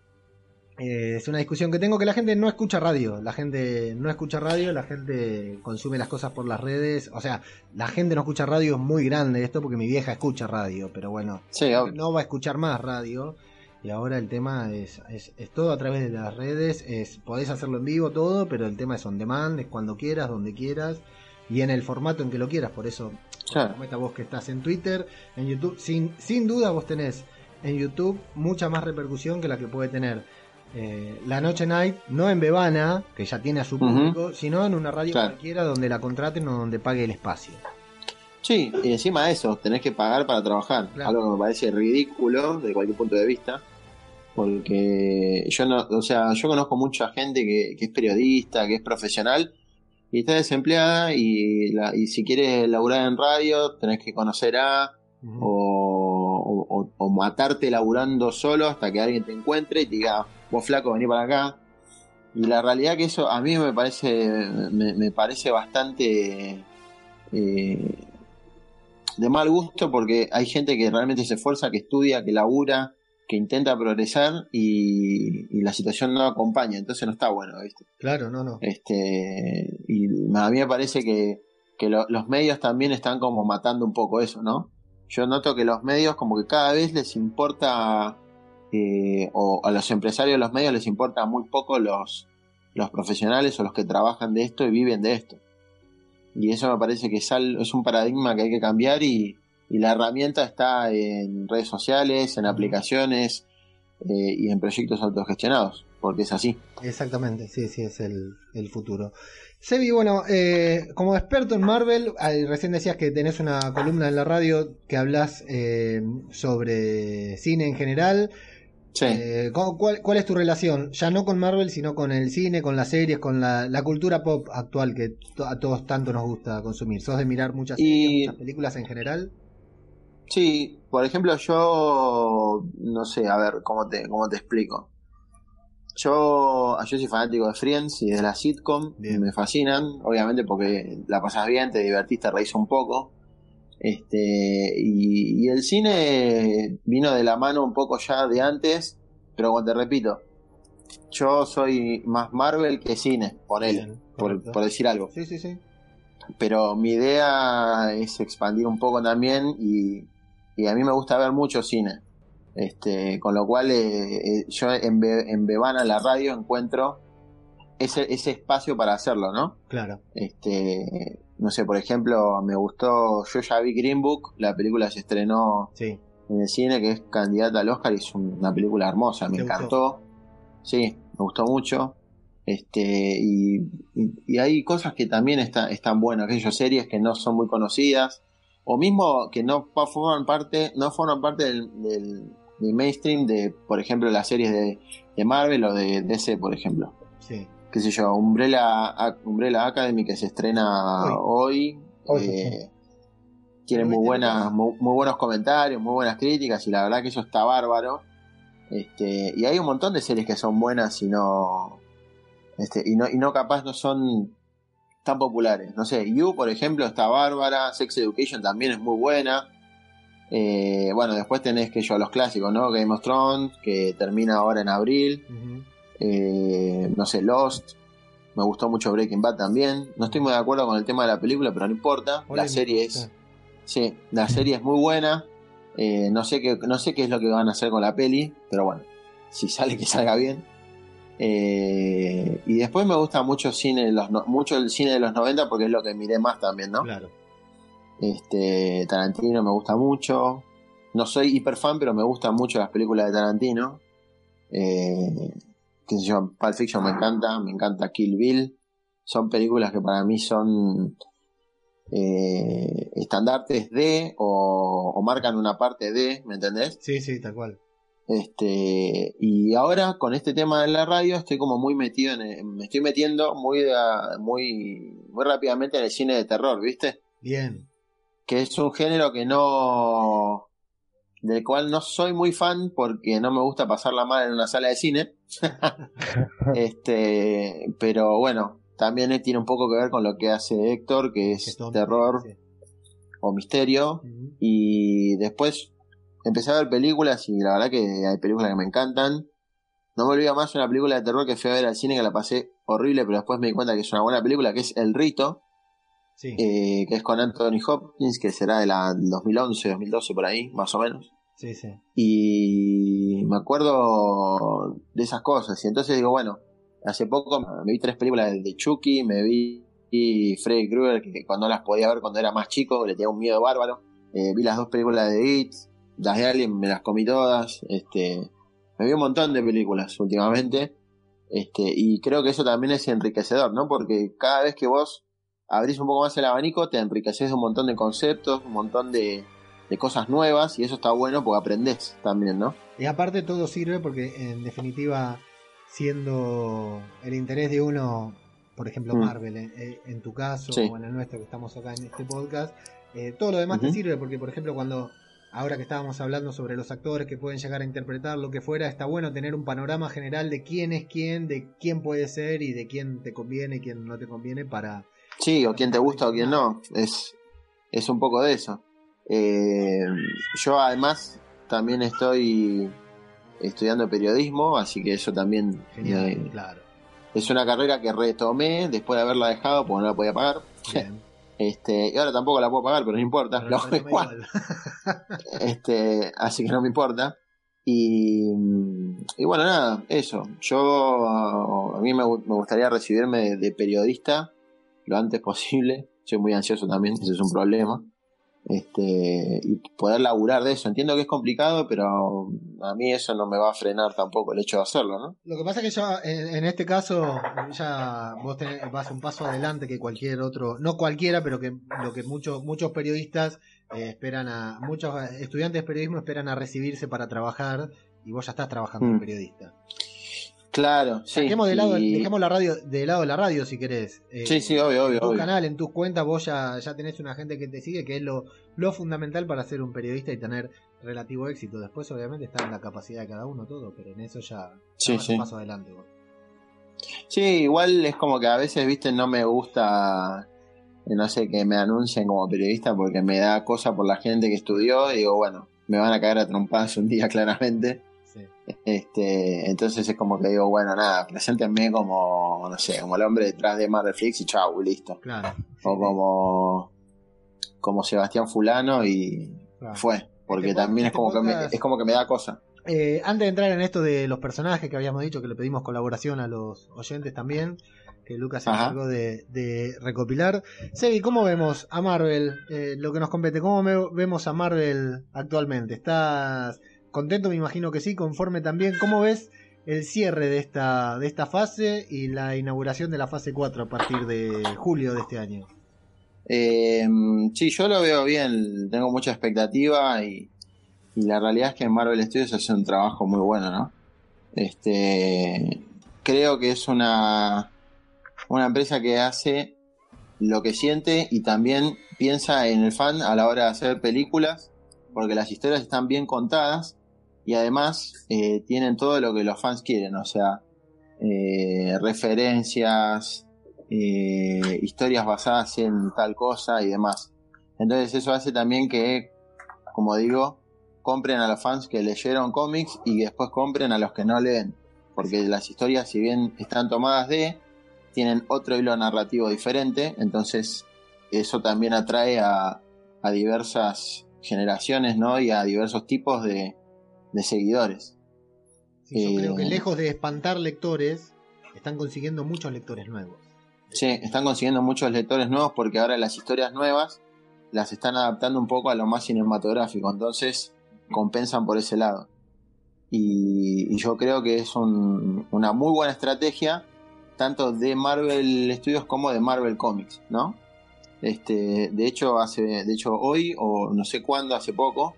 eh, es una discusión que tengo que la gente no escucha radio, la gente no escucha radio, la gente consume las cosas por las redes, o sea, la gente no escucha radio es muy grande esto porque mi vieja escucha radio, pero bueno, sí, no va a escuchar más radio. Y ahora el tema es, es, es, todo a través de las redes, es podés hacerlo en vivo todo, pero el tema es on demand, es cuando quieras, donde quieras y en el formato en que lo quieras. Por eso, claro. como esta vos que estás en Twitter, en YouTube, sin, sin duda vos tenés en YouTube mucha más repercusión que la que puede tener eh, La Noche Night, no en Bebana, que ya tiene a su público, uh -huh. sino en una radio claro. cualquiera donde la contraten o donde pague el espacio. Sí, y encima de eso, tenés que pagar para trabajar. Claro. Algo que me parece ridículo desde cualquier punto de vista. porque yo no, o sea, yo conozco mucha gente que, que es periodista, que es profesional y está desempleada y, la, y si quieres laburar en radio tenés que conocer a o, o, o, matarte laburando solo hasta que alguien te encuentre y te diga, vos flaco, vení para acá. Y la realidad que eso a mí me parece, me, me parece bastante eh, de mal gusto porque hay gente que realmente se esfuerza, que estudia, que labura, que intenta progresar y, y, la situación no acompaña, entonces no está bueno, ¿viste? Claro, no, no. Este, y a mí me parece que, que lo, los medios también están como matando un poco eso, ¿no? Yo noto que los medios como que cada vez les importa, eh, o a los empresarios de los medios les importa muy poco los, los profesionales o los que trabajan de esto y viven de esto. Y eso me parece que es, es un paradigma que hay que cambiar y, y la herramienta está en redes sociales, en aplicaciones eh, y en proyectos autogestionados, porque es así. Exactamente, sí, sí, es el, el futuro. Sebi, bueno, eh, como experto en Marvel, recién decías que tenés una columna en la radio que hablas eh, sobre cine en general. Sí. Eh, ¿cuál, ¿cuál, es tu relación? Ya no con Marvel, sino con el cine, con las series, con la, la cultura pop actual que a todos tanto nos gusta consumir. ¿Sos de mirar muchas, y... series, muchas películas en general? Sí, por ejemplo, yo no sé, a ver, ¿cómo te, cómo te explico? Yo, yo soy fanático de Friends y de la sitcom, bien. me fascinan, obviamente porque la pasas bien, te divertís, te reís un poco. Este, y, y, el cine vino de la mano un poco ya de antes, pero como te repito, yo soy más Marvel que cine, ponele, bien, por, por, decir algo. Sí, sí, sí. Pero mi idea es expandir un poco también y, y a mí me gusta ver mucho cine. Este, con lo cual eh, eh, yo en, Be en Bebana, la radio, encuentro ese, ese espacio para hacerlo, ¿no? Claro. Este, no sé, por ejemplo, me gustó, yo ya vi Green Book, la película se estrenó sí. en el cine, que es candidata al Oscar y es una película hermosa, me encantó. Gustó? Sí, me gustó mucho. Este, y, y, y, hay cosas que también está, están buenas, aquellas series que no son muy conocidas, o mismo que no forman parte, no forman parte del, del, del mainstream de, por ejemplo, las series de, de, Marvel o de DC, por ejemplo. Qué sé yo, Umbrella, Umbrella Academy que se estrena hoy. hoy eh, sí. Tiene muy, buenas, muy, muy, buenos comentarios, muy buenas críticas y la verdad que eso está bárbaro. Este, y hay un montón de series que son buenas y no, este, y no, y no capaz no son tan populares. No sé, You, por ejemplo, está bárbara. Sex Education también es muy buena. Eh, bueno, después tenés que yo los clásicos, ¿no? Game of Thrones, que termina ahora en abril. Uh -huh. Eh, no sé, Lost. Me gustó mucho Breaking Bad también. No estoy muy de acuerdo con el tema de la película, pero no importa. La serie es. Sí, la serie es muy buena. Eh, no, sé qué, no sé qué es lo que van a hacer con la peli, pero bueno, si sale, que salga bien. Eh, y después me gusta mucho cine los no, mucho el cine de los 90 porque es lo que miré más también, ¿no? Claro. Este, Tarantino me gusta mucho. No soy hiper fan, pero me gustan mucho las películas de Tarantino. Eh, yo, Pulp Fiction me encanta, me encanta Kill Bill. Son películas que para mí son eh, estandartes de o, o, marcan una parte de, ¿me entendés? Sí, sí, tal cual. Este, y ahora con este tema de la radio estoy como muy metido en el, me estoy metiendo muy, muy, muy rápidamente en el cine de terror, ¿viste? Bien. Que es un género que no, del cual no soy muy fan porque no me gusta pasarla mal en una sala de cine. este, pero bueno, también tiene un poco que ver con lo que hace Héctor, que es terror sí. o misterio. Uh -huh. Y después empecé a ver películas y la verdad que hay películas que me encantan. No me olvido más una película de terror que fui a ver al cine que la pasé horrible, pero después me di cuenta que es una buena película, que es El Rito, sí. eh, que es con Anthony Hopkins, que será de la 2011, 2012 por ahí, más o menos. Sí, sí. Y me acuerdo de esas cosas. Y entonces digo, bueno, hace poco me vi tres películas de Chucky, me vi y Freddy Krueger, que cuando las podía ver cuando era más chico, le tenía un miedo bárbaro. Eh, vi las dos películas de It, las de Alien me las comí todas. Este, me vi un montón de películas últimamente. Este, y creo que eso también es enriquecedor, ¿no? Porque cada vez que vos abrís un poco más el abanico, te enriqueces de un montón de conceptos, un montón de, de cosas nuevas y eso está bueno porque aprendes también, ¿no? Y aparte todo sirve porque en definitiva, siendo el interés de uno, por ejemplo Mm. Marvel, en, en tu caso Sí. o en el nuestro que estamos acá en este podcast, eh, todo lo demás te sirve porque, por ejemplo, cuando ahora que estábamos hablando sobre los actores que pueden llegar a interpretar lo que fuera, está bueno tener un panorama general de quién es quién, de quién puede ser y de quién te conviene y quién no te conviene para... Sí, o quién te gusta o quién no. Es, es un poco de eso. Eh, yo además también estoy estudiando periodismo, así que eso también Genial, eh, claro. es una carrera que retomé después de haberla dejado porque no la podía pagar. Bien. Este, y ahora tampoco la puedo pagar, pero no importa. Pero no igual. este, así que no me importa. Y, y bueno, nada, eso. Yo, a mí me, me gustaría recibirme de, de periodista lo antes posible. Soy muy ansioso también, ese es un problema. Este, y poder laburar de eso. Entiendo que es complicado, pero a mí eso no me va a frenar tampoco el hecho de hacerlo, ¿no? Lo que pasa es que ya en, en este caso ya vos tenés- vas un paso adelante que cualquier otro, no cualquiera, pero que lo que muchos muchos periodistas eh, esperan a muchos estudiantes de periodismo esperan a recibirse para trabajar y vos ya estás trabajando Mm. periodista. Claro, sí. Dejemos de lado, y- dejemos la radio de lado la radio si querés. Eh, Sí, sí, obvio, obvio, En tu obvio. canal, en tus cuentas, vos ya, ya tenés una gente que te sigue, que es lo, lo fundamental para ser un periodista y tener relativo éxito. Después, obviamente, está en la capacidad de cada uno todo, pero en eso ya, Sí, un paso adelante. vos. Sí, igual es como que a veces, viste, no me gusta, no sé, que me anuncien como periodista porque me da cosa por la gente que estudió y digo, bueno, me van a caer a trompadas un día claramente. Sí. Este, entonces es como que digo, bueno, nada, preséntenme como, no sé, como el hombre detrás de Marvel Flix y chau, listo. Claro. O como, como Sebastián Fulano y Claro. fue. Porque Este también es podcast- como, que me, es como que me da cosa. Eh, antes de entrar en esto de los personajes que habíamos dicho, que le pedimos colaboración a los oyentes también, que Lucas se encargó de, de recopilar. Sebi, ¿cómo vemos a Marvel? Eh, lo que nos compete, ¿cómo vemos a Marvel actualmente? ¿Estás contento? Me imagino que sí, conforme también. ¿Cómo ves el cierre de esta, de esta fase y la inauguración de la fase 4 a partir de julio de este año? Eh, sí, yo lo veo bien, tengo mucha expectativa y, y la realidad es que Marvel Studios hace un trabajo muy bueno, ¿no? Este, creo que es una, una empresa que hace lo que siente y también piensa en el fan a la hora de hacer películas, porque las historias están bien contadas y además eh, tienen todo lo que los fans quieren, o sea, eh, referencias, eh, historias basadas en tal cosa y demás. Entonces eso hace también que, como digo, compren a los fans que leyeron cómics y después compren a los que no leen. Porque las historias, si bien están tomadas de, tienen otro hilo narrativo diferente, entonces eso también atrae a, a diversas generaciones, ¿no? Y a diversos tipos de, de seguidores. Sí, yo Eh, creo que lejos de espantar lectores, están consiguiendo muchos lectores nuevos. Sí, están consiguiendo muchos lectores nuevos porque ahora las historias nuevas las están adaptando un poco a lo más cinematográfico, entonces compensan por ese lado. Y, y yo creo que es un- una muy buena estrategia, tanto de Marvel Studios como de Marvel Comics, ¿no? Este, de hecho, hace, de hecho, hoy, o no sé cuándo, hace poco,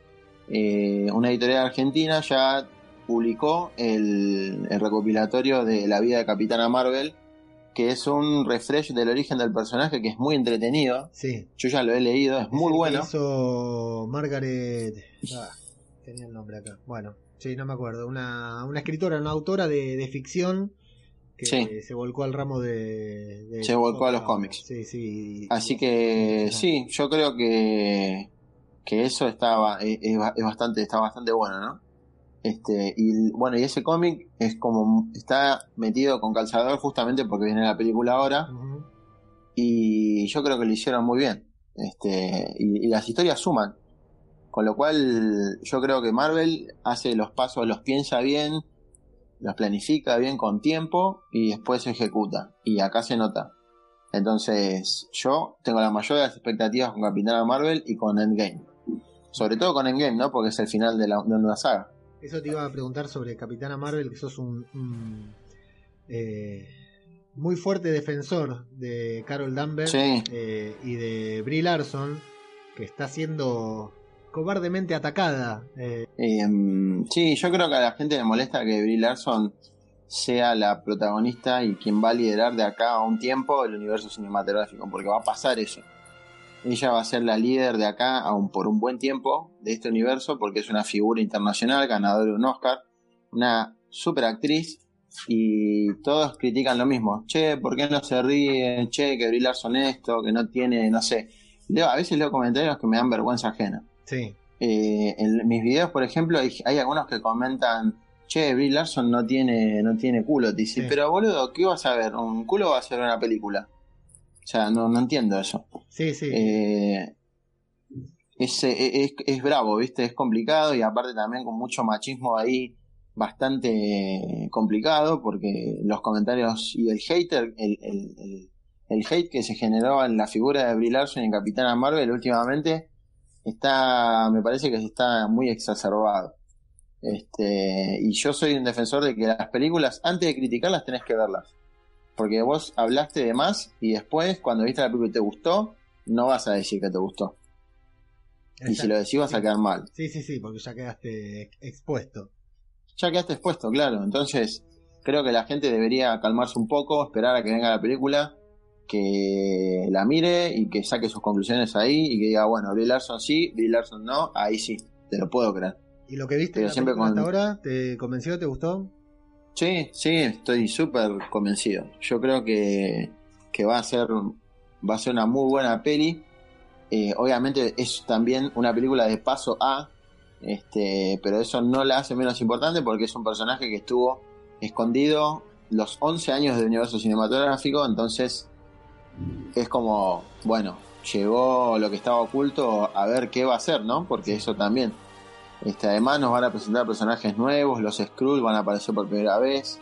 eh, una editorial argentina ya publicó el, el recopilatorio de la vida de Capitana Marvel, que es un refresh del origen del personaje que es muy entretenido. Sí. Yo ya lo he leído, es Es muy bueno. hizo Margaret. ah, tenía el nombre acá. Bueno, sí, no me acuerdo. Una, una escritora, una autora de, de ficción que Sí. se volcó al ramo de. de Se volcó a los cómics. Sí, sí. Así que sí, yo creo que, que eso estaba, es, es ba- es bastante, está bastante bueno, ¿no? Este, y bueno, y ese cómic es como, está metido con calzador justamente porque viene la película ahora, y yo creo que lo hicieron muy bien. Este, y, y las historias suman. Con lo cual, yo creo que Marvel hace los pasos, los piensa bien, los planifica bien con tiempo y después ejecuta. Y acá se nota. Entonces, yo tengo la mayor de las expectativas con Capitana Marvel y con Endgame. Sobre todo con Endgame, ¿no? Porque es el final de, la, de una saga. Eso te iba a preguntar sobre Capitana Marvel, que sos un. un, eh, muy fuerte defensor de Carol Danvers Sí. eh, y de Brie Larson, que está haciendo cobardemente atacada. Eh, Eh, sí, yo creo que a la gente le molesta que Brie Larson sea la protagonista y quien va a liderar de acá a un tiempo el universo cinematográfico, porque va a pasar eso. Ella va a ser la líder de acá aún por un buen tiempo de este universo, porque es una figura internacional, ganadora de un Oscar, una super actriz, y todos critican lo mismo. Che, ¿por qué no se ríen? Che, que Brie Larson esto, que no tiene, no sé. Leo, a veces leo comentarios que me dan vergüenza ajena. sí, Eh, en mis videos, por ejemplo, hay, hay algunos que comentan, che, Brie Larson no tiene, no tiene culo. Te dice, Sí. pero boludo, ¿qué vas a ver? ¿Un culo va a ser una película? O sea, no, no entiendo eso. sí, sí. Eh, es, es, es bravo, ¿viste? Es complicado y aparte también con mucho machismo ahí bastante complicado porque los comentarios y el hater, el, el, el, el hate que se generó en la figura de Brie Larson en Capitana Marvel últimamente está, me parece que está muy exacerbado. Este, y yo soy un defensor de que las películas, antes de criticarlas, tenés que verlas. Porque vos hablaste de más y después, cuando viste la película y te gustó, no vas a decir que te gustó. Y si lo decís, vas a quedar mal. Sí, sí, sí, porque ya quedaste ex- expuesto. Ya quedaste expuesto, claro. Entonces, creo que la gente debería calmarse un poco, esperar a que venga la película, que la mire y que saque sus conclusiones ahí y que diga, bueno, Brie Larson sí, Brie Larson no, ahí sí, te lo puedo creer. ¿Y lo que viste en la siempre película con- hasta ahora te convenció, te gustó? Sí, sí, estoy súper convencido. Yo creo que, que va a ser va a ser una muy buena peli. Eh, obviamente es también una película de paso a, este, pero eso no la hace menos importante porque es un personaje que estuvo escondido los 11 años del universo cinematográfico, entonces es como, bueno, llegó lo que estaba oculto a ver qué va a hacer, ¿no? Porque eso también. Este, además nos van a presentar personajes nuevos, los Skrull van a aparecer por primera vez.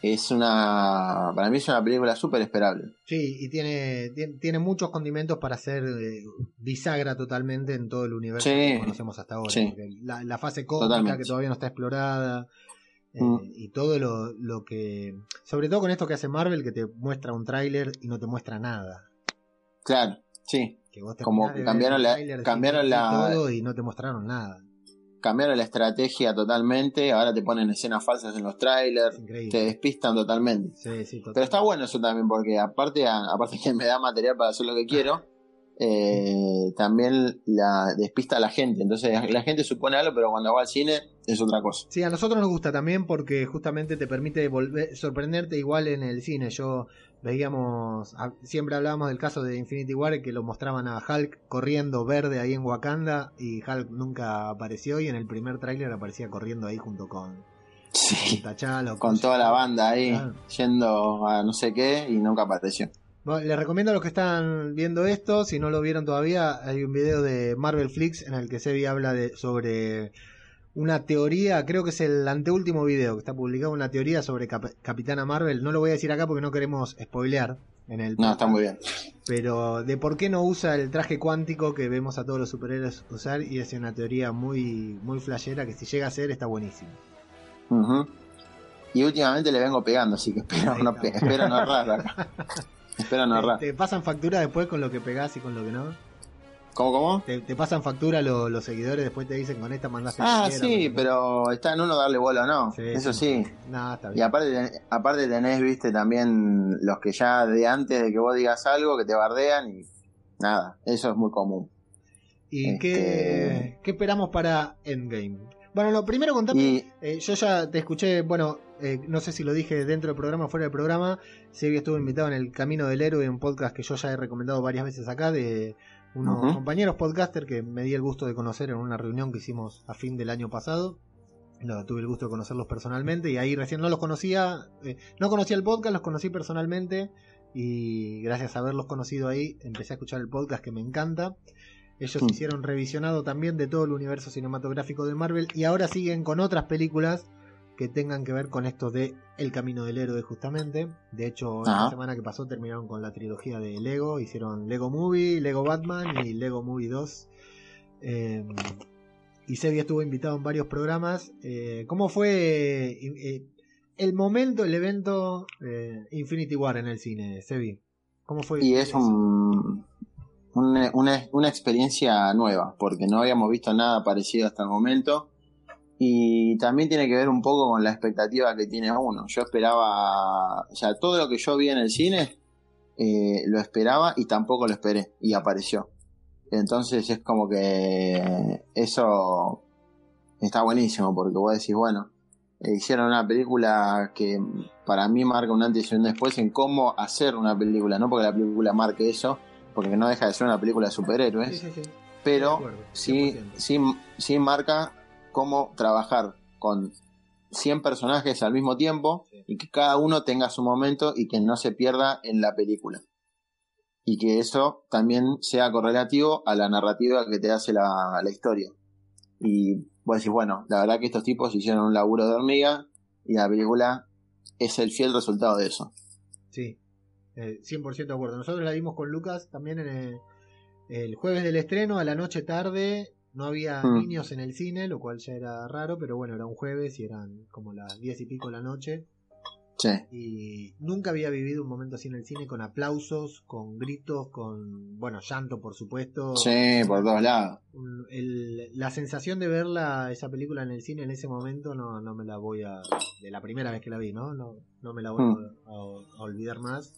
Es una, para mí es una película súper esperable. Sí, y tiene, tiene, tiene muchos condimentos para hacer eh, bisagra totalmente en todo el universo Sí, que conocemos hasta ahora. sí. La, la fase cósmica que todavía no está explorada. eh, Mm. y todo lo, lo que. Sobre todo con esto que hace Marvel, que te muestra un tráiler y no te muestra nada. Claro, sí. Que vos te Como que cambiaron la- cambiaron la- todo y no te mostraron nada. Cambiaron la estrategia totalmente, ahora te ponen escenas falsas en los trailers, increíble. te despistan totalmente. Sí, sí, total. Pero está bueno eso también, porque aparte, aparte que me da material para hacer lo que quiero, eh, también la despista a la gente. Entonces la gente supone algo, pero cuando va al cine es otra cosa. Sí, a nosotros nos gusta también porque justamente te permite volver, sorprenderte igual en el cine. Yo veíamos, siempre hablábamos del caso de Infinity War que lo mostraban a Hulk corriendo verde ahí en Wakanda y Hulk nunca apareció y en el primer tráiler aparecía corriendo ahí junto con, con Sí. T'Challa o Con toda la banda ahí, Claro. yendo a no sé qué, y nunca apareció. Bueno, les recomiendo a los que están viendo esto, si no lo vieron todavía, hay un video de Marvel Flix en el que Sebi habla de, sobre una teoría, creo que es el anteúltimo video que está publicado, una teoría sobre Cap- Capitana Marvel. No lo voy a decir acá porque no queremos spoilear en el No, está muy bien. pero de por qué no usa el traje cuántico que vemos a todos los superhéroes usar y es una teoría muy muy flashera que si llega a ser está buenísimo. Y últimamente le vengo pegando, así que espero no, espero no errar acá. espero no ¿Te, pasan factura después con lo que pegás y con lo que no? ¿Cómo, cómo? Te, te pasan factura lo- los seguidores, después te dicen con esta mandaste Ah, sí, pero está en uno darle bola o no. Sí, Eso sí. No, está Y bien. aparte, ten- aparte tenés, viste, también los que ya de antes de que vos digas algo, que te bardean y nada, eso es muy común. ¿Y este- qué, qué esperamos para Endgame? Bueno, lo primero contame, Y eh, yo ya te escuché, bueno, eh, no sé si lo dije dentro del programa o fuera del programa, sé que estuvo invitado en El Camino del Héroe, un podcast que yo ya he recomendado varias veces acá, de unos compañeros podcaster que me di el gusto de conocer en una reunión que hicimos a fin del año pasado. Lo, tuve el gusto de conocerlos personalmente y ahí recién no los conocía, eh, no conocía el podcast, los conocí personalmente y gracias a haberlos conocido ahí empecé a escuchar el podcast que me encanta. Ellos Mm. hicieron revisionado también de todo el universo cinematográfico de Marvel y ahora siguen con otras películas que tengan que ver con esto de El Camino del Héroe justamente. De hecho, la semana que pasó terminaron con la trilogía de Lego, hicieron Lego Movie, Lego Batman y Lego Movie 2. Eh, y Sebi estuvo invitado en varios programas. Eh, ¿Cómo fue eh, eh, el momento, el evento eh, Infinity War en el cine, Sebi? ¿Cómo fue? Y es eso? un. Una, una, una experiencia nueva, porque no habíamos visto nada parecido hasta el momento. Y también tiene que ver un poco con la expectativa que tiene uno. Yo esperaba, o sea, todo lo que yo vi en el cine, eh, lo esperaba y tampoco lo esperé, y apareció. Entonces es como que eso está buenísimo, porque vos decís, bueno, eh, hicieron una película que para mí marca un antes y un después en cómo hacer una película, no porque la película marque eso, porque no deja de ser una película de superhéroes, Sí, sí, sí. pero acuerdo, sí, 100%. sí, marca cómo trabajar con 100 personajes al mismo tiempo y que cada uno tenga su momento y que no se pierda en la película. Y que eso también sea correlativo a la narrativa que te hace la, la historia. Y vos decís, bueno, la verdad que estos tipos hicieron un laburo de hormiga y la película es el fiel resultado de eso. Sí, eh, 100% de acuerdo. Nosotros la vimos con Lucas también en el, el jueves del estreno, a la noche tarde. No había Mm. niños en el cine, lo cual ya era raro, pero bueno, era un jueves y eran como las 10 y pico de la noche. Sí, Y nunca había vivido un momento así en el cine con aplausos, con gritos, con, bueno, llanto por supuesto. sí, por todos lados. El- la sensación de verla, esa película en el cine en ese momento, no, no me la voy a. de la primera vez que la vi, ¿no? No, no me la voy Mm. a- a olvidar más.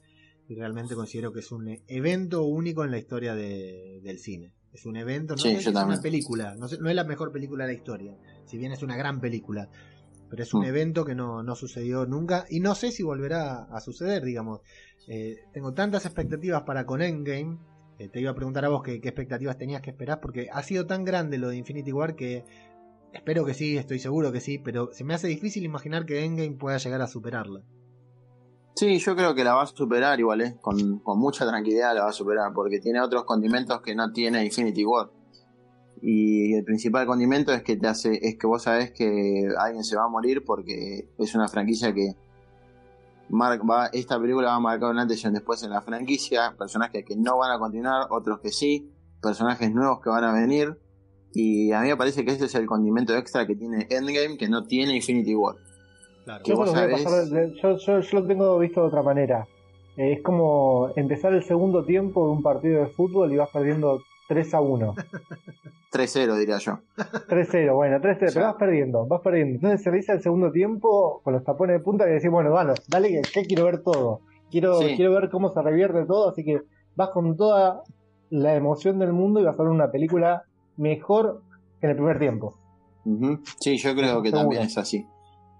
Y realmente considero que es un evento único en la historia de- del cine. Es un evento, no Sí, es también. una película, no, sé- no es la mejor película de la historia, si bien es una gran película. Pero es un Mm. evento que no, no sucedió nunca y no sé si volverá a suceder, digamos. Eh, tengo tantas expectativas para con Endgame. eh, te iba a preguntar a vos qué, qué expectativas tenías que esperar, porque ha sido tan grande lo de Infinity War que espero que sí, estoy seguro que sí, pero se me hace difícil imaginar que Endgame pueda llegar a superarla. Sí, yo creo que la va a superar igual, ¿eh? con, con mucha tranquilidad la va a superar, porque tiene otros condimentos que no tiene Infinity War. Y el principal condimento es que te hace, es que vos sabés que alguien se va a morir porque es una franquicia que va, esta película va a marcar un antes y un después en la franquicia, personajes que no van a continuar, otros que sí, personajes nuevos que van a venir. Y a mí me parece que ese es el condimento extra que tiene Endgame que no tiene Infinity War. Claro. Yo, pasar de- yo, yo- yo lo tengo visto de otra manera. Eh, es como empezar el segundo tiempo de un partido de fútbol y vas perdiendo 3 a 1. 3-0 diría yo. 3-0, bueno, 3-0, Ya. pero vas perdiendo, vas perdiendo. Entonces se realiza el segundo tiempo con los tapones de punta y decís, bueno, dale, dale que, que quiero ver todo. Quiero, Sí. quiero ver cómo se revierte todo, así que vas con toda la emoción del mundo y vas a ver una película mejor que en el primer tiempo. Ujú. Sí, yo creo que Seguro. también es así.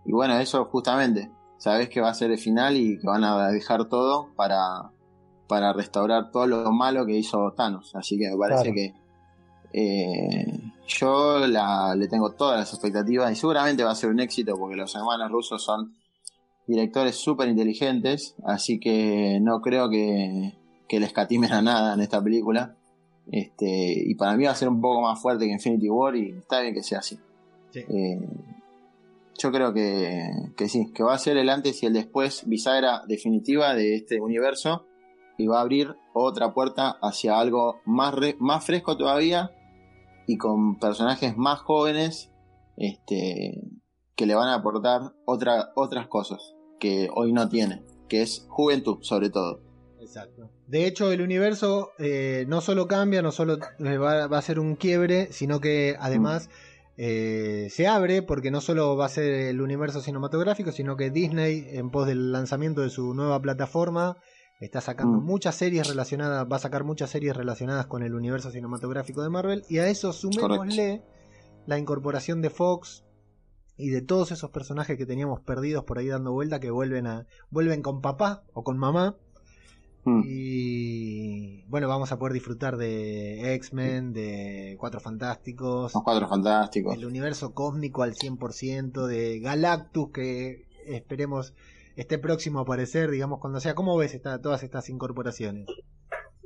Y bueno, eso justamente, sabes que va a ser el final y que van a dejar todo para, para restaurar todo lo malo que hizo Thanos. Así que me parece Claro. que eh, yo la, le tengo todas las expectativas y seguramente va a ser un éxito porque los hermanos rusos son directores súper inteligentes, así que no creo que, que le escatimen a nada en esta película. Este, y para mí va a ser un poco más fuerte que Infinity War y está bien que sea así. Sí. Eh, yo creo que, que sí, que va a ser el antes y el después bisagra definitiva de este universo y va a abrir otra puerta hacia algo más, re- más fresco todavía y con personajes más jóvenes este, que le van a aportar otra, otras cosas que hoy no tiene, que es juventud sobre todo. Exacto. De hecho, el universo eh, no solo cambia, no solo eh, va, va a ser un quiebre, sino que además eh, se abre porque no solo va a ser el universo cinematográfico, sino que Disney, en pos del lanzamiento de su nueva plataforma, está sacando Mm. muchas series relacionadas, va a sacar muchas series relacionadas con el universo cinematográfico de Marvel, y a eso sumémosle la incorporación de Fox y de todos esos personajes que teníamos perdidos por ahí dando vuelta que vuelven a vuelven con papá o con mamá Mm. y bueno, vamos a poder disfrutar de X-Men, de Cuatro Fantásticos, Los cuatro fantásticos. el universo cósmico al 100%, de Galactus, que esperemos esté próximo a aparecer, digamos, cuando sea. ¿Cómo ves esta- todas estas incorporaciones?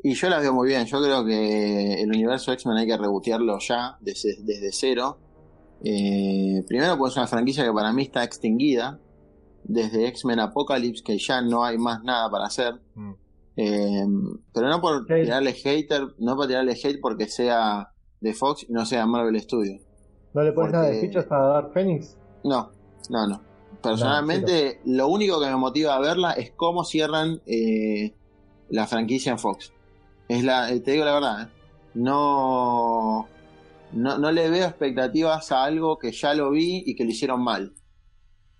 Y yo las veo muy bien. Yo creo que el universo X-Men hay que rebotearlo ya, desde, desde cero. Eh, primero, porque es una franquicia que para mí está extinguida. Desde X-Men Apocalypse, que ya no hay más nada para hacer. Mm. Eh, pero no por Sí. tirarle hater, no por tirarle hate porque sea de Fox y no sea Marvel Studios. ¿No le pones nada de Porque- fichas a Dark Phoenix? No, no, no. Personalmente, lo único que me motiva a verla es cómo cierran eh, la franquicia en Fox. Es la, eh, te digo la verdad, ¿eh? no, no, no le veo expectativas a algo que ya lo vi y que lo hicieron mal.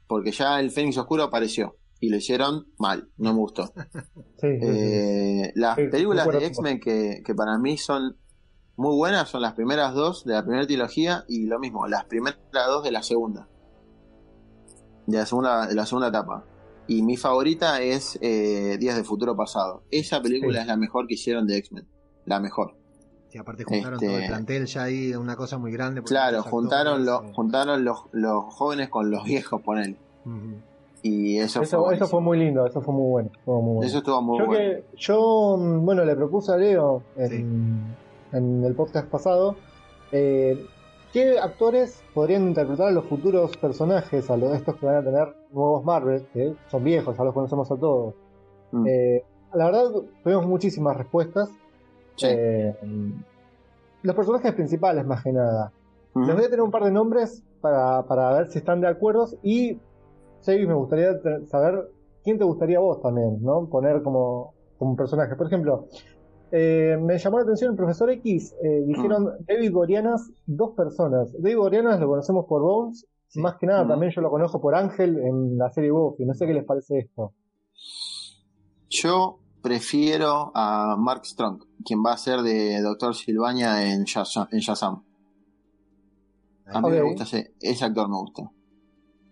Porque ya el Fénix Oscuro apareció y lo hicieron mal, no me gustó. Sí, sí, sí. Eh, las películas de X-Men que, que para mí son muy buenas son las primeras dos de la primera trilogía y lo mismo, las primeras dos de la segunda. De la segunda, de la segunda etapa. Y mi favorita es eh, Días de Futuro Pasado. Esa película es la mejor que hicieron de X-Men. La mejor. Y aparte juntaron Este- todo el plantel ya ahí, una cosa muy grande. Claro, juntaron, actores, los eh, juntaron los, los jóvenes con los viejos, ponele. ujú. Y eso, Eso, fue, eso fue buenísimo. muy lindo, eso fue muy bueno. fue muy bueno. Eso estuvo muy yo, bueno. que, yo, mm, bueno, le propuse a Leo en, en el podcast pasado eh, qué actores podrían interpretar a los futuros personajes, a los estos que van a tener nuevos Marvel, que son viejos, ya los conocemos a todos. Mm. Eh, la verdad, tuvimos muchísimas respuestas. Sí. Eh, los personajes principales, más que nada. Les voy a tener un par de nombres para, para ver si están de acuerdo. Y, Sebi, me gustaría saber quién te gustaría vos también, ¿no? Poner como, como personaje. Por ejemplo, eh, me llamó la atención el profesor X. eh, dijeron David Boreanas, dos personas. David Boreanas lo conocemos por Bones. Sí. Más que nada, Ujú. también yo lo conozco por Ángel en la serie Buffy. No sé qué les parece esto. Yo prefiero a Mark Strong, quien va a ser de Doctor Silvania en Shazam. En Shazam. A mí me gusta ese, ese actor, me gusta.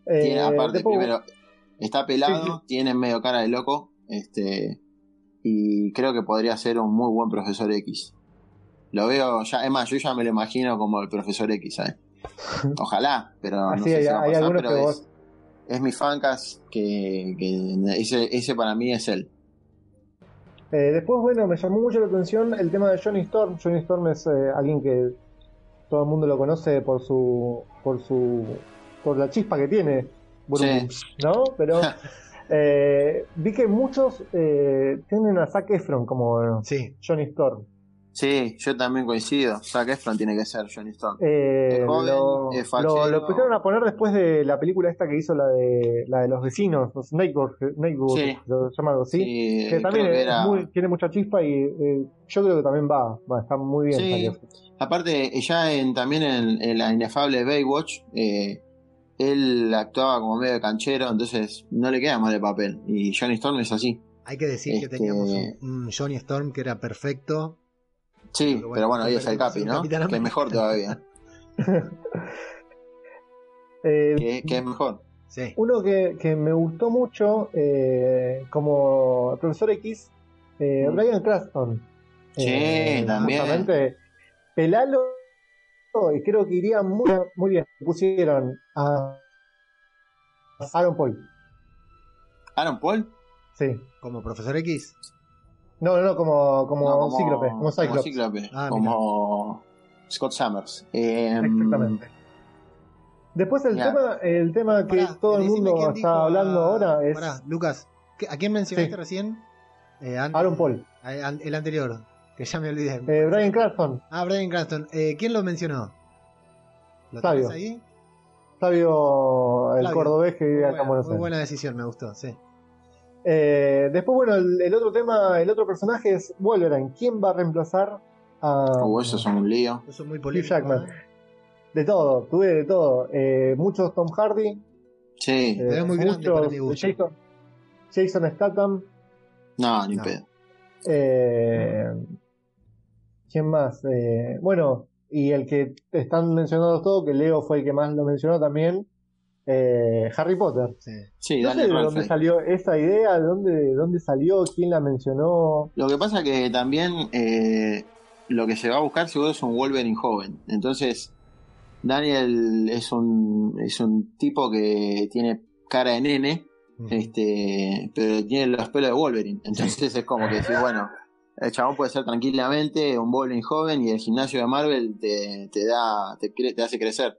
Eh, Tiene, aparte, después- primero, está pelado, Sí, sí. tiene medio cara de loco, este, y creo que podría ser un muy buen profesor X. Lo veo ya, es más, yo ya me lo imagino como el profesor X, ¿sabes? Ojalá, pero no Así sé hay, si va a hay pasar, algunos pero que es, vos. es mi fancast que, que ese, ese para mí es él. Eh, después, bueno, me llamó mucho la atención el tema de Johnny Storm. Johnny Storm es eh, alguien que todo el mundo lo conoce por su, por su, por la chispa que tiene, Sí. ¿no? Pero eh, vi que muchos eh, tienen a Zac Efron como Sí, Johnny Storm. Sí, yo también coincido. Zac Efron tiene que ser Johnny Stone. Eh, Es joven, lo, es lo, lo pusieron a poner después de la película esta que hizo la de la de los vecinos, los Neighbors, Neighbors, Sí. lo llaman algo así. Sí, que también creo que es era- muy- tiene mucha chispa y eh, yo creo que también va, va a estar muy bien. Sí. Aparte, ya en, también en, en la inefable Baywatch, eh, él actuaba como medio canchero, entonces no le queda mal de papel. Y Johnny Storm es así. hay que decir que Este- teníamos un, un Johnny Storm que era perfecto. Sí, Pero bueno, pero bueno, hoy es el Capi, un ¿no? Que es mejor todavía. Eh, que, que es mejor. Sí, Uno que, que me gustó mucho eh, como el profesor X, eh, Mm. Brian Cranston. Sí, también. Justamente, pelalo y creo que iría muy, muy bien. Pusieron a Aaron Paul. Aaron Paul. Sí. como Profesor X. No, no, no, como, como, No, Cíclope, como Cyclops. Cíclope, Ah, como Scott Summers. Eh, Exactamente. Después el tema, el tema que Pará, todo el mundo está a- hablando ahora es Pará, Lucas, ¿qué- ¿a quién mencionaste Sí. recién? Eh, Aaron Paul. eh, El anterior, que ya me olvidé. Eh, Brian Cranston, Ah, Brian Cranston. Eh, ¿Quién lo mencionó? ¿Lo tenés ahí? Flavio, el cordobés que Muy vive acá en Buenos muy Aires. buena decisión, me gustó, sí. Eh, después, bueno, el, el otro tema, el otro personaje es Wolverine. ¿Quién va a reemplazar a uh, eso es un lío. Eso es muy Hugh polémico. Jackman? ¿eh? De todo, tuve de todo. Eh, muchos Tom Hardy, Sí, eh, Pero es muy grande para mi gusto. Jason, Jason Statham. no, ni no. pedo. Eh, ¿Quién más? Eh, bueno, y el que están mencionando todo, que Leo fue el que más lo mencionó también, eh, Harry Potter. Sí. Sí, No sé Daniel de dónde salió esa idea, de dónde, de dónde salió, quién la mencionó. Lo que pasa que también eh, lo que se va a buscar seguro es un Wolverine joven. Entonces, Daniel es un, es un tipo que tiene cara de nene, Ujú. este, pero tiene los pelos de Wolverine. Entonces es como que decir, bueno, el chabón puede ser tranquilamente un Wolverine joven y el gimnasio de Marvel te, te da, te, te hace crecer.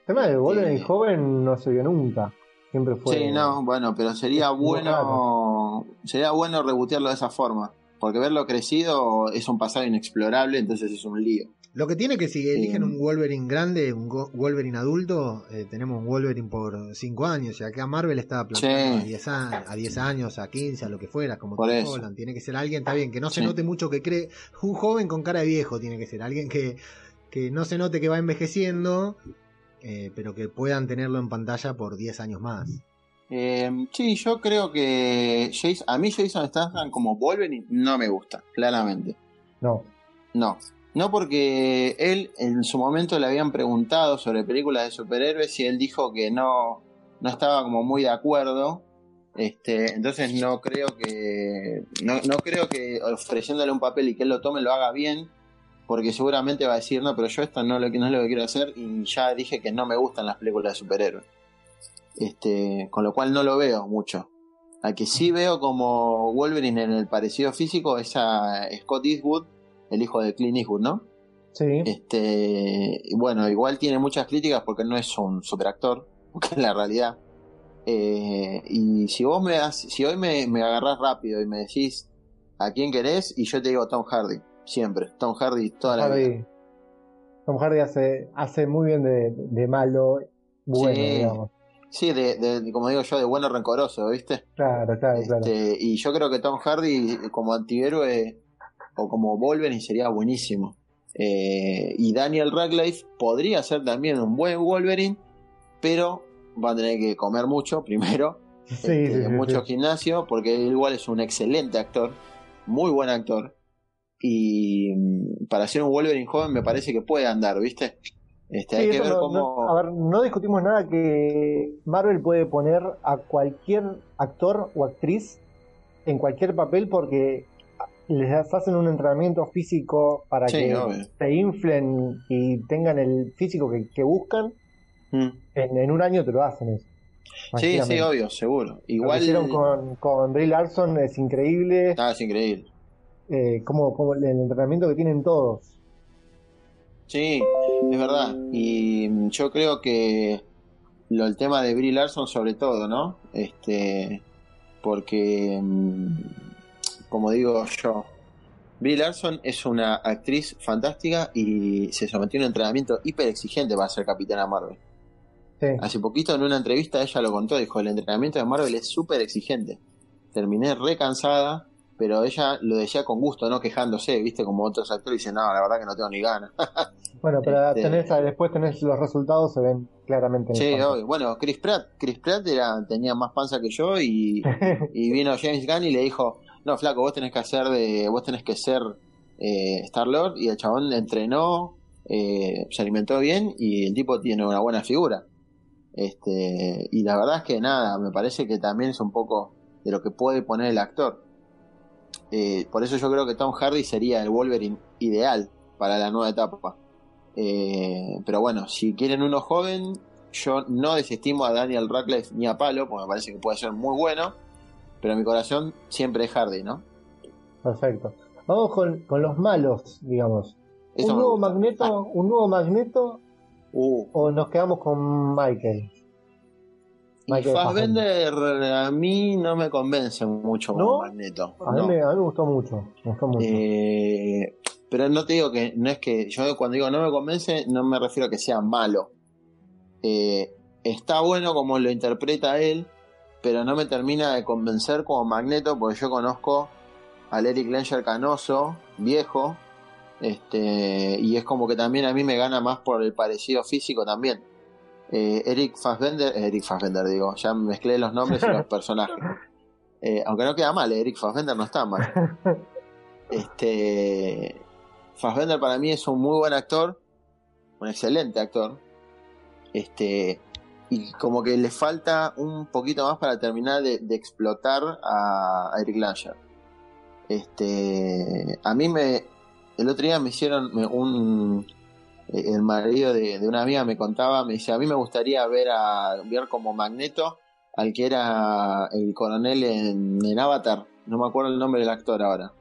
El tema de Wolverine Sí. joven no se vio nunca. Siempre fue. Sí, no, bueno, pero sería bueno, sería bueno rebotearlo de esa forma. Porque verlo crecido es un pasado inexplorable, entonces es un lío. Lo que tiene que si eligen un Wolverine grande, un Wolverine adulto, eh, tenemos un Wolverine por 5 años. Y acá Marvel está planteando a 10 a, a 10 años, a 15, a lo que fuera, como Tom Holland. Tiene que ser alguien, está bien, que no se note mucho que cree. Un joven con cara de viejo tiene que ser. Alguien que, que no se note que va envejeciendo, eh, pero que puedan tenerlo en pantalla por 10 años más. Eh, sí, yo creo que a mí Jason Statham como Wolverine no me gusta, claramente. No. No. No porque él en su momento le habían preguntado sobre películas de superhéroes y él dijo que no, no estaba como muy de acuerdo. Este, entonces no creo que no, no creo que ofreciéndole un papel y que él lo tome lo haga bien, porque seguramente va a decir no, pero yo esto no, lo, no es lo que quiero hacer y ya dije que no me gustan las películas de superhéroes. Este, con lo cual no lo veo mucho. Al que sí veo como Wolverine en el parecido físico es a Scott Eastwood, el hijo de Clint Eastwood, ¿no? Sí. Este, bueno, igual tiene muchas críticas porque no es un superactor, porque es la realidad. Eh, y si vos me si hoy me, me agarrás rápido y me decís a quién querés, y yo te digo Tom Hardy, siempre. Tom Hardy toda la vida. Tom Hardy hace, hace muy bien de, de malo, bueno, sí. digamos. Sí, de, como digo yo, de bueno rencoroso, ¿viste? Claro, claro, claro. Este, y yo creo que Tom Hardy como antihéroe o como Wolverine sería buenísimo. Eh, y Daniel Radcliffe podría ser también un buen Wolverine, pero va a tener que comer mucho primero, Sí, sí, sí, mucho sí. gimnasio, porque él igual es un excelente actor, muy buen actor. Y mm, para ser un Wolverine joven me parece que puede andar, ¿viste? Este, hay que ver no- cómo... no- a ver, no discutimos nada que Marvel puede poner a cualquier actor o actriz en cualquier papel porque les hacen un entrenamiento físico para Sí, que obvio. se inflen y tengan el físico que, que buscan. Mm. En, en un año te lo hacen eso. Sí, sí, obvio, seguro. Lo que Igual... hicieron con, con Brie Larson es increíble. Ah, es increíble. eh, como, como el entrenamiento que tienen todos. Sí, es verdad. Y mm, yo creo que lo, el tema de Brie Larson sobre todo, ¿no? Este, porque, mm, como digo yo, Brie Larson es una actriz fantástica y se sometió a un entrenamiento hiper exigente para ser Capitana Marvel. Sí. Hace poquito en una entrevista ella lo contó, dijo, el entrenamiento de Marvel es súper exigente. Terminé re cansada, pero ella lo decía con gusto, no quejándose, viste, como otros actores dicen, no, la verdad que no tengo ni ganas. Bueno, pero Este- tenés, después tenés los resultados, se ven claramente. en Sí, obvio. Bueno, Chris Pratt, Chris Pratt era, tenía más panza que yo y, y vino James Gunn y le dijo, no, flaco, vos tenés que hacer de, vos tenés que ser eh, Star Lord y el chabón entrenó, eh, se alimentó bien y el tipo tiene una buena figura. Este, y la verdad es que nada, me parece que también es un poco de lo que puede poner el actor. Eh, por eso yo creo que Tom Hardy sería el Wolverine ideal para la nueva etapa. Pero bueno, si quieren uno joven, yo no desestimo a Daniel Radcliffe ni a Palo, porque me parece que puede ser muy bueno, pero mi corazón siempre es Hardy, ¿no? Perfecto. Vamos con, con los malos, digamos. Eso un nuevo magneto, un nuevo magneto Uh, o nos quedamos con Michael. Michael Fassbender a mí no me convence mucho como ¿No? Magneto. A mí, me, a mí me gustó mucho. Me gustó mucho. Eh, pero no te digo que, no es que, yo cuando digo no me convence, no me refiero a que sea malo. Eh, está bueno como lo interpreta él, pero no me termina de convencer como Magneto, porque yo conozco al Eric Langer canoso, viejo, este, y es como que también a mí me gana más por el parecido físico también. Eh, Eric Fassbender, eh, Eric Fassbender digo, ya mezclé los nombres y los personajes. Eh, aunque no queda mal, Eric Fassbender no está mal. Este. Fassbender para mí es un muy buen actor, un excelente actor. Este. Y como que le falta un poquito más para terminar de, de explotar a, a Eric Langer. Este. A mí me. El otro día me hicieron un. El marido de, de una amiga me contaba, me dice, a mí me gustaría ver a ver como Magneto al que era el coronel en, en Avatar. No me acuerdo el nombre del actor ahora.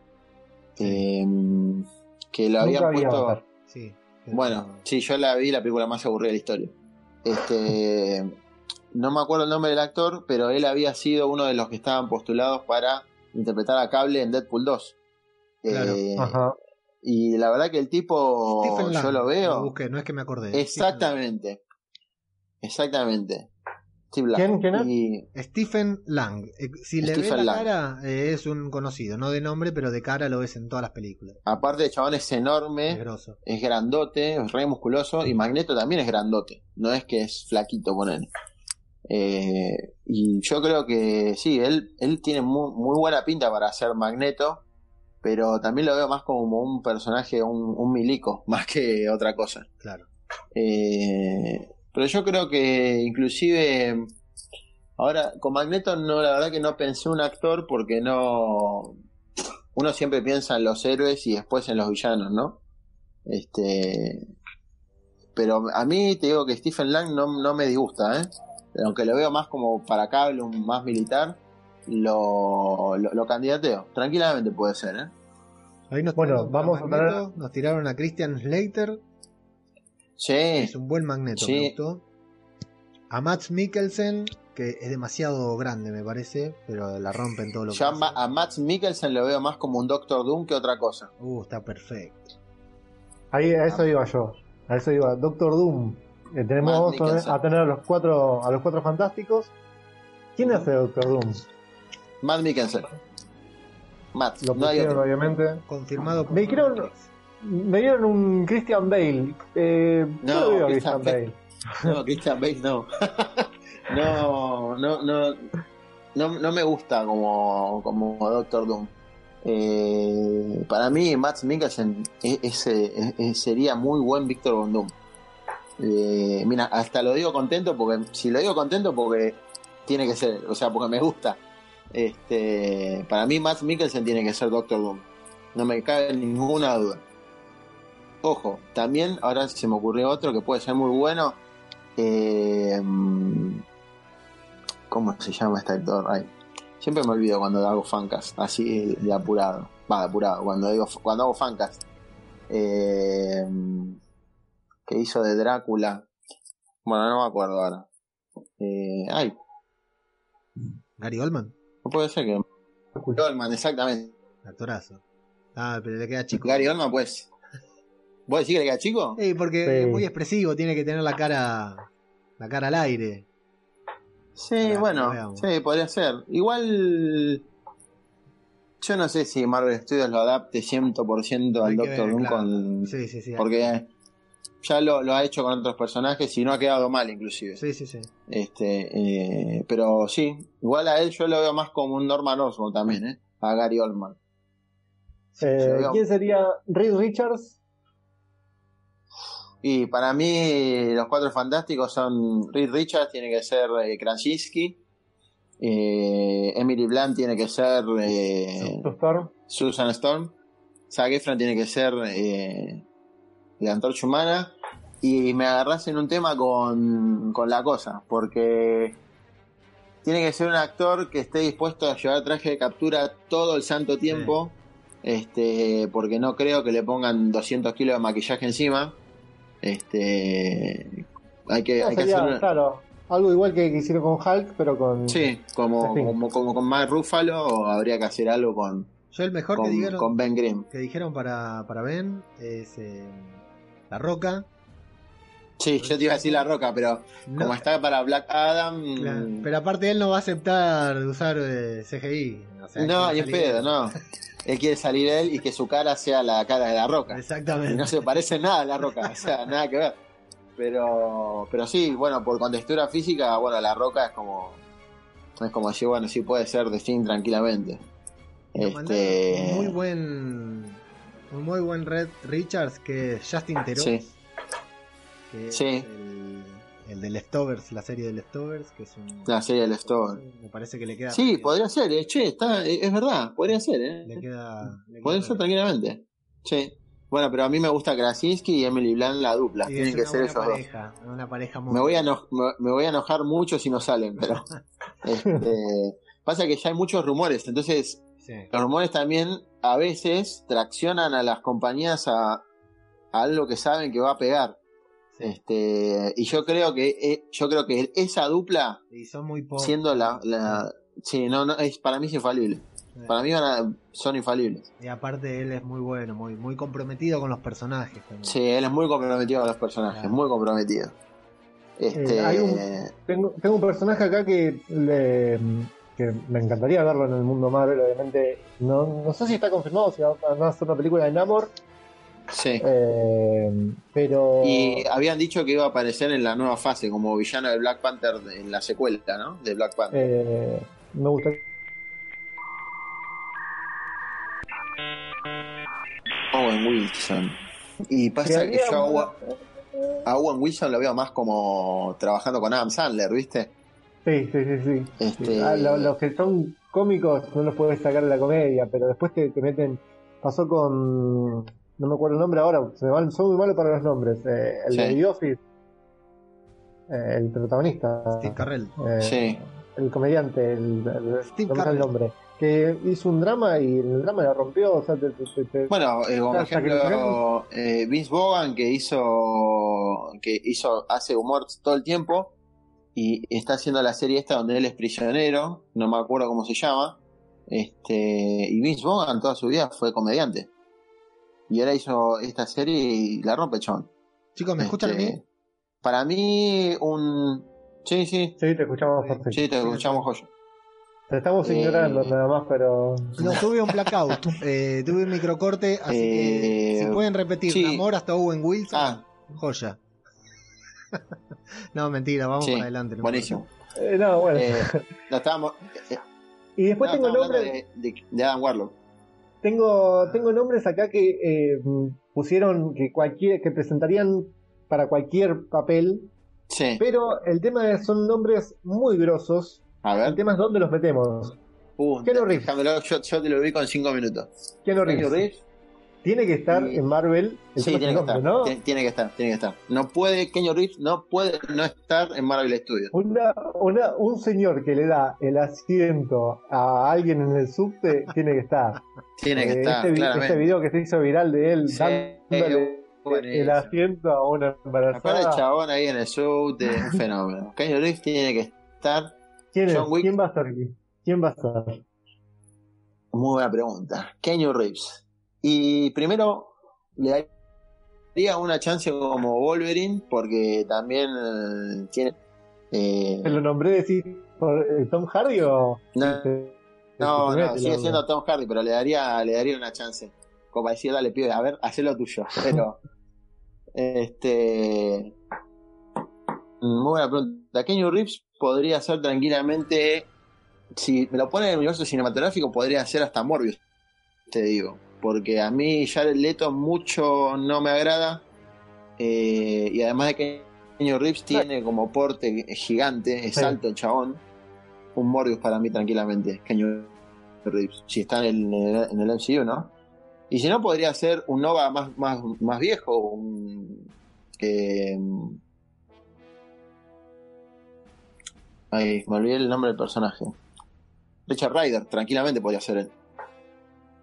Eh, que lo habían puesto. Avatar. Sí. Bueno, sí, yo la vi, la película más aburrida de la historia. Este, no me acuerdo el nombre del actor, pero él había sido uno de los que estaban postulados para interpretar a Cable en Deadpool 2. Claro. Eh, Ajá. Y la verdad que el tipo, Stephen Lang, yo lo veo. Lo busqué, no es que me acordé. Exactamente. Exactamente. Steve Lang. ¿Quién- quién es? Y Stephen Lang. Eh, Si le ves Stephen la Lang. cara, eh, es un conocido, no de nombre, pero de cara lo ves en todas las películas. aparte el chabón es Es enorme, grosso. es grandote, es re musculoso y Magneto también es grandote. No es que es flaquito poner. Eh, y yo creo que sí, él, él tiene muy, muy buena pinta para ser Magneto, pero también lo veo más como un personaje, un, un milico, más que otra cosa. Claro. Eh, pero yo creo que inclusive ahora con Magneto no, la verdad que no pensé un actor porque no uno siempre piensa en los héroes y después en los villanos, ¿no? Este pero a mí te digo que Stephen Lang no, no me disgusta, ¿eh? Aunque lo veo más como para cable, un más militar, lo, lo, lo candidateo. Tranquilamente puede ser, ¿eh? Ahí nos Bueno, vamos a nos tiraron a Christian Slater, Sí, es un buen magneto, Sí. me gustó. A Max Mikkelsen, que es demasiado grande, me parece, pero la rompe en todo lo que yo a, hace. Ma- a Max Mikkelsen lo veo más como un Doctor Doom que otra cosa. Uh, está perfecto. Ahí a eso iba yo. A eso iba. Doctor Doom. Eh, tenemos Matt a- tener a los cuatro, a los cuatro fantásticos. ¿Quién hace Doctor Doom? Matt Mikkelsen. Matt, Lo no hay pusieron, otro. obviamente. Confirmado por Me dijeron- Netflix. Me dieron un Christian Bale. Eh, No, a Christian Christian Bale. No, Christian Bale no. no, no, no, no, no me gusta como, como Doctor Doom. Eh, para mí, Matt Mikkelsen es- ese- es- sería muy buen Victor Von Doom. Eh, mira, hasta lo digo contento porque si lo digo contento porque tiene que ser, o sea, porque me gusta. Este, para mí Matt Mikkelsen tiene que ser Doctor Doom. No me cabe ninguna duda. Ojo, también ahora se me ocurrió otro que puede ser muy bueno. Eh, ¿Cómo se llama este actor? Ay, siempre me olvido cuando hago fancast, así de apurado. Va, de apurado, cuando digo cuando hago fancast. Eh, que hizo de Drácula. Bueno, no me acuerdo ahora. Eh, ay, Gary Oldman, no puede ser que. Goldman, exactamente. actorazo. Ah, pero le queda chico. Gary Oldman, pues. ¿Vos decís que le queda chico? Sí, porque Sí. es muy expresivo, tiene que tener la cara la cara al aire. Sí, Para bueno, sí, podría ser. Igual, yo no sé si Marvel Studios lo adapte 100% al Doctor Doom claro. con... Sí, sí, sí. Porque ya lo, lo ha hecho con otros personajes y no ha quedado mal inclusive. Sí, sí, sí. Este, eh, pero sí, igual a él yo lo veo más como un Norman Osborn también, ¿eh? A Gary Oldman. Eh, ¿Quién sería Reed Richards? Y para mí los cuatro fantásticos son Reed Richards, tiene que ser eh, Krasinski, eh, Emily Blunt tiene que ser eh, Storm. Susan Storm, Zac Efron tiene que ser eh, la antorcha humana y me agarras en un tema con, con la cosa, porque tiene que ser un actor que esté dispuesto a llevar traje de captura todo el santo tiempo, este, porque no creo que le pongan 200 kilos de maquillaje encima. Este, hay que, No, hay que sería, hacer una- claro, algo igual que, que hicieron con Hulk, pero con. Sí, como, como, como con Mark Ruffalo, habría que hacer algo con, Yo el mejor que con, dijeron, con Ben Grimm. que dijeron para, para Ben es eh, La Roca. Sí, yo te iba a decir la roca, pero No, como está para Black Adam. claro, pero aparte él no va a aceptar usar eh, CGI. o sea, no, en salir pedo, no. Él quiere salir él y que su cara sea la cara de la roca. Y Exactamente. no se parece nada a la roca, o sea, nada que ver. Pero, pero sí, bueno, por contextura física, bueno, la roca es como. Es como decir, bueno, sí puede ser de Sting tranquilamente. Este. Un muy buen. Un muy buen Red Richards que es Justin Theroux. Sí. Que es Sí. el, el de Leftovers, la serie de Leftovers, que es un. La serie del Stone. Me parece que le queda. Sí, podría ser, eh. che, está, eh, es verdad, podría ser, eh. Le queda. le queda ser tranquilamente. Sí. Bueno, pero a mí me gusta Krasinski y Emily Blunt la dupla. Tienen es que ser buena ellos dos. pareja, Una pareja muy Me voy, a eno- me, me voy a enojar mucho si no salen, pero. este, pasa que ya hay muchos rumores, entonces Sí. los rumores también a veces traccionan a las compañías a, a algo que saben que va a pegar. Este, y yo creo que eh, yo creo que esa dupla, Y son muy pocos. siendo la, la sí, no, no, es para mí es infalible. Para mí van a- son infalibles. Y aparte él es muy bueno, muy, muy comprometido con los personajes también. Sí, él es muy comprometido con los personajes, Claro. muy comprometido. Este, Eh, hay un- Tengo, tengo un personaje acá que, le- que me encantaría verlo en el mundo Marvel, obviamente. No, no sé si está confirmado si van a hacer una película de Namor, sí. eh, pero... Y habían dicho que iba a aparecer en la nueva fase como villano de Black Panther en la secuela, ¿no? De Black Panther. eh, me gustaría... Owen Wilson. Y pasa que yo a Owen- a Owen Wilson lo veo más como trabajando con Adam Sandler, ¿viste? Sí, sí, sí, sí. Este, Ah, lo- los que son cómicos no los puedes sacar de la comedia, pero después te, te meten... Pasó con... No me acuerdo el nombre ahora, se me van, soy muy malo para los nombres. eh, el de Sí. The Office, eh, el protagonista. Steve Carrell. eh, Sí. El comediante, el, el- Steve no el nombre. Que hizo un drama y en el drama la rompió, o sea, te- te- te- te- Bueno, eh, como por ejemplo eh, Vince Vaughan que hizo que hizo hace humor todo el tiempo y está haciendo la serie esta donde él es prisionero, no me acuerdo cómo se llama. Este, y Vince Vaughan toda su vida fue comediante. Y ahora hizo esta serie y la rompe chon. Chicos, ¿me escuchan a mí? Este, Para mí un sí, sí, Sí, te escuchamos perfecto. sí, te escuchamos joya. Te estamos Eh, ignorando nada más, pero... No, tuve un blackout, eh, tuve un microcorte, así que Eh, si pueden repetir sí. Namor hasta Owen Wilson, Ah, joya. no, mentira, vamos Sí, para adelante. no buenísimo. eh, no, bueno. Eh, no estábamos eh, y después no, tengo nombres... de, de- de Adam Warlock. Tengo, tengo nombres acá que eh, pusieron que cualquier que presentarían para cualquier papel, Sí, pero el tema es son nombres muy grosos. a El ver. tema es dónde los metemos. Uh, Keanu Reeves. déjamelo, yo, yo te lo ubico en 5 minutos. Keanu Reeves. Reeves, Tiene que estar en Marvel. El Sí, tiene que nombre, estar. ¿no? Tiene, tiene que estar, tiene que estar. No puede, Keanu Reeves no puede no estar en Marvel Studios. Una, una- un señor que le da el asiento a alguien en el subte tiene que estar. Tiene que Eh, estar, este, claramente. este video que se hizo viral de él Sí, dándole el asiento a una Aparte el embarazada. chabón ahí en el sub de un fenómeno. Keanu Reeves tiene que estar. ¿Quién, va a estar aquí? ¿Quién va a estar? Muy buena pregunta. Keanu Reeves. Y primero le daría una chance como Wolverine porque también tiene. eh, ¿Te lo nombré decir por eh, Tom Hardy o.? No, No, no, sigue siendo Tom Hardy, pero le daría, le daría una chance. Como decir, dale, pibe, a ver, haz lo tuyo. Pero, este. Muy buena pregunta. Kenny Reeves podría ser tranquilamente. Si me lo pone en el universo cinematográfico, podría ser hasta Morbius, te digo. Porque a mí Jared Leto mucho no me agrada. eh, y además de que Kenny Reeves tiene como porte gigante, es Sí. alto el chabón. Un Morbius para mí tranquilamente, Kenny Reeves. Si está en el, en el MCU, ¿no? Y si no, podría ser un Nova más, más, más viejo, un. eh, ay, me olvidé el nombre del personaje. Richard Ryder, tranquilamente podría ser él.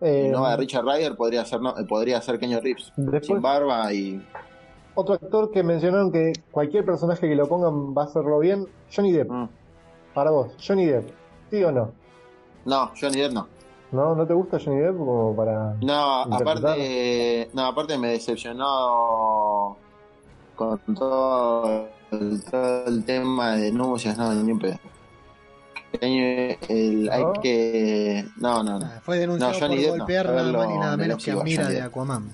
Eh, Nova de Richard Ryder podría ser, no, podría ser Kenny Reeves. después, Sin barba y. otro actor que mencionaron que cualquier personaje que lo pongan va a hacerlo bien. Johnny Depp. Mm. Para vos, Johnny Depp. ¿Sí o no? No, Johnny Depp no. ¿No? ¿No te gusta Johnny Depp como para.? No, aparte, no, aparte me decepcionó con todo el, todo el tema de denuncias, no, ni un pedo. El, hay que, no, no, no, Ah, Fue denunciado No, por golpear nada más ni nada menos que a Mira de. Aquaman.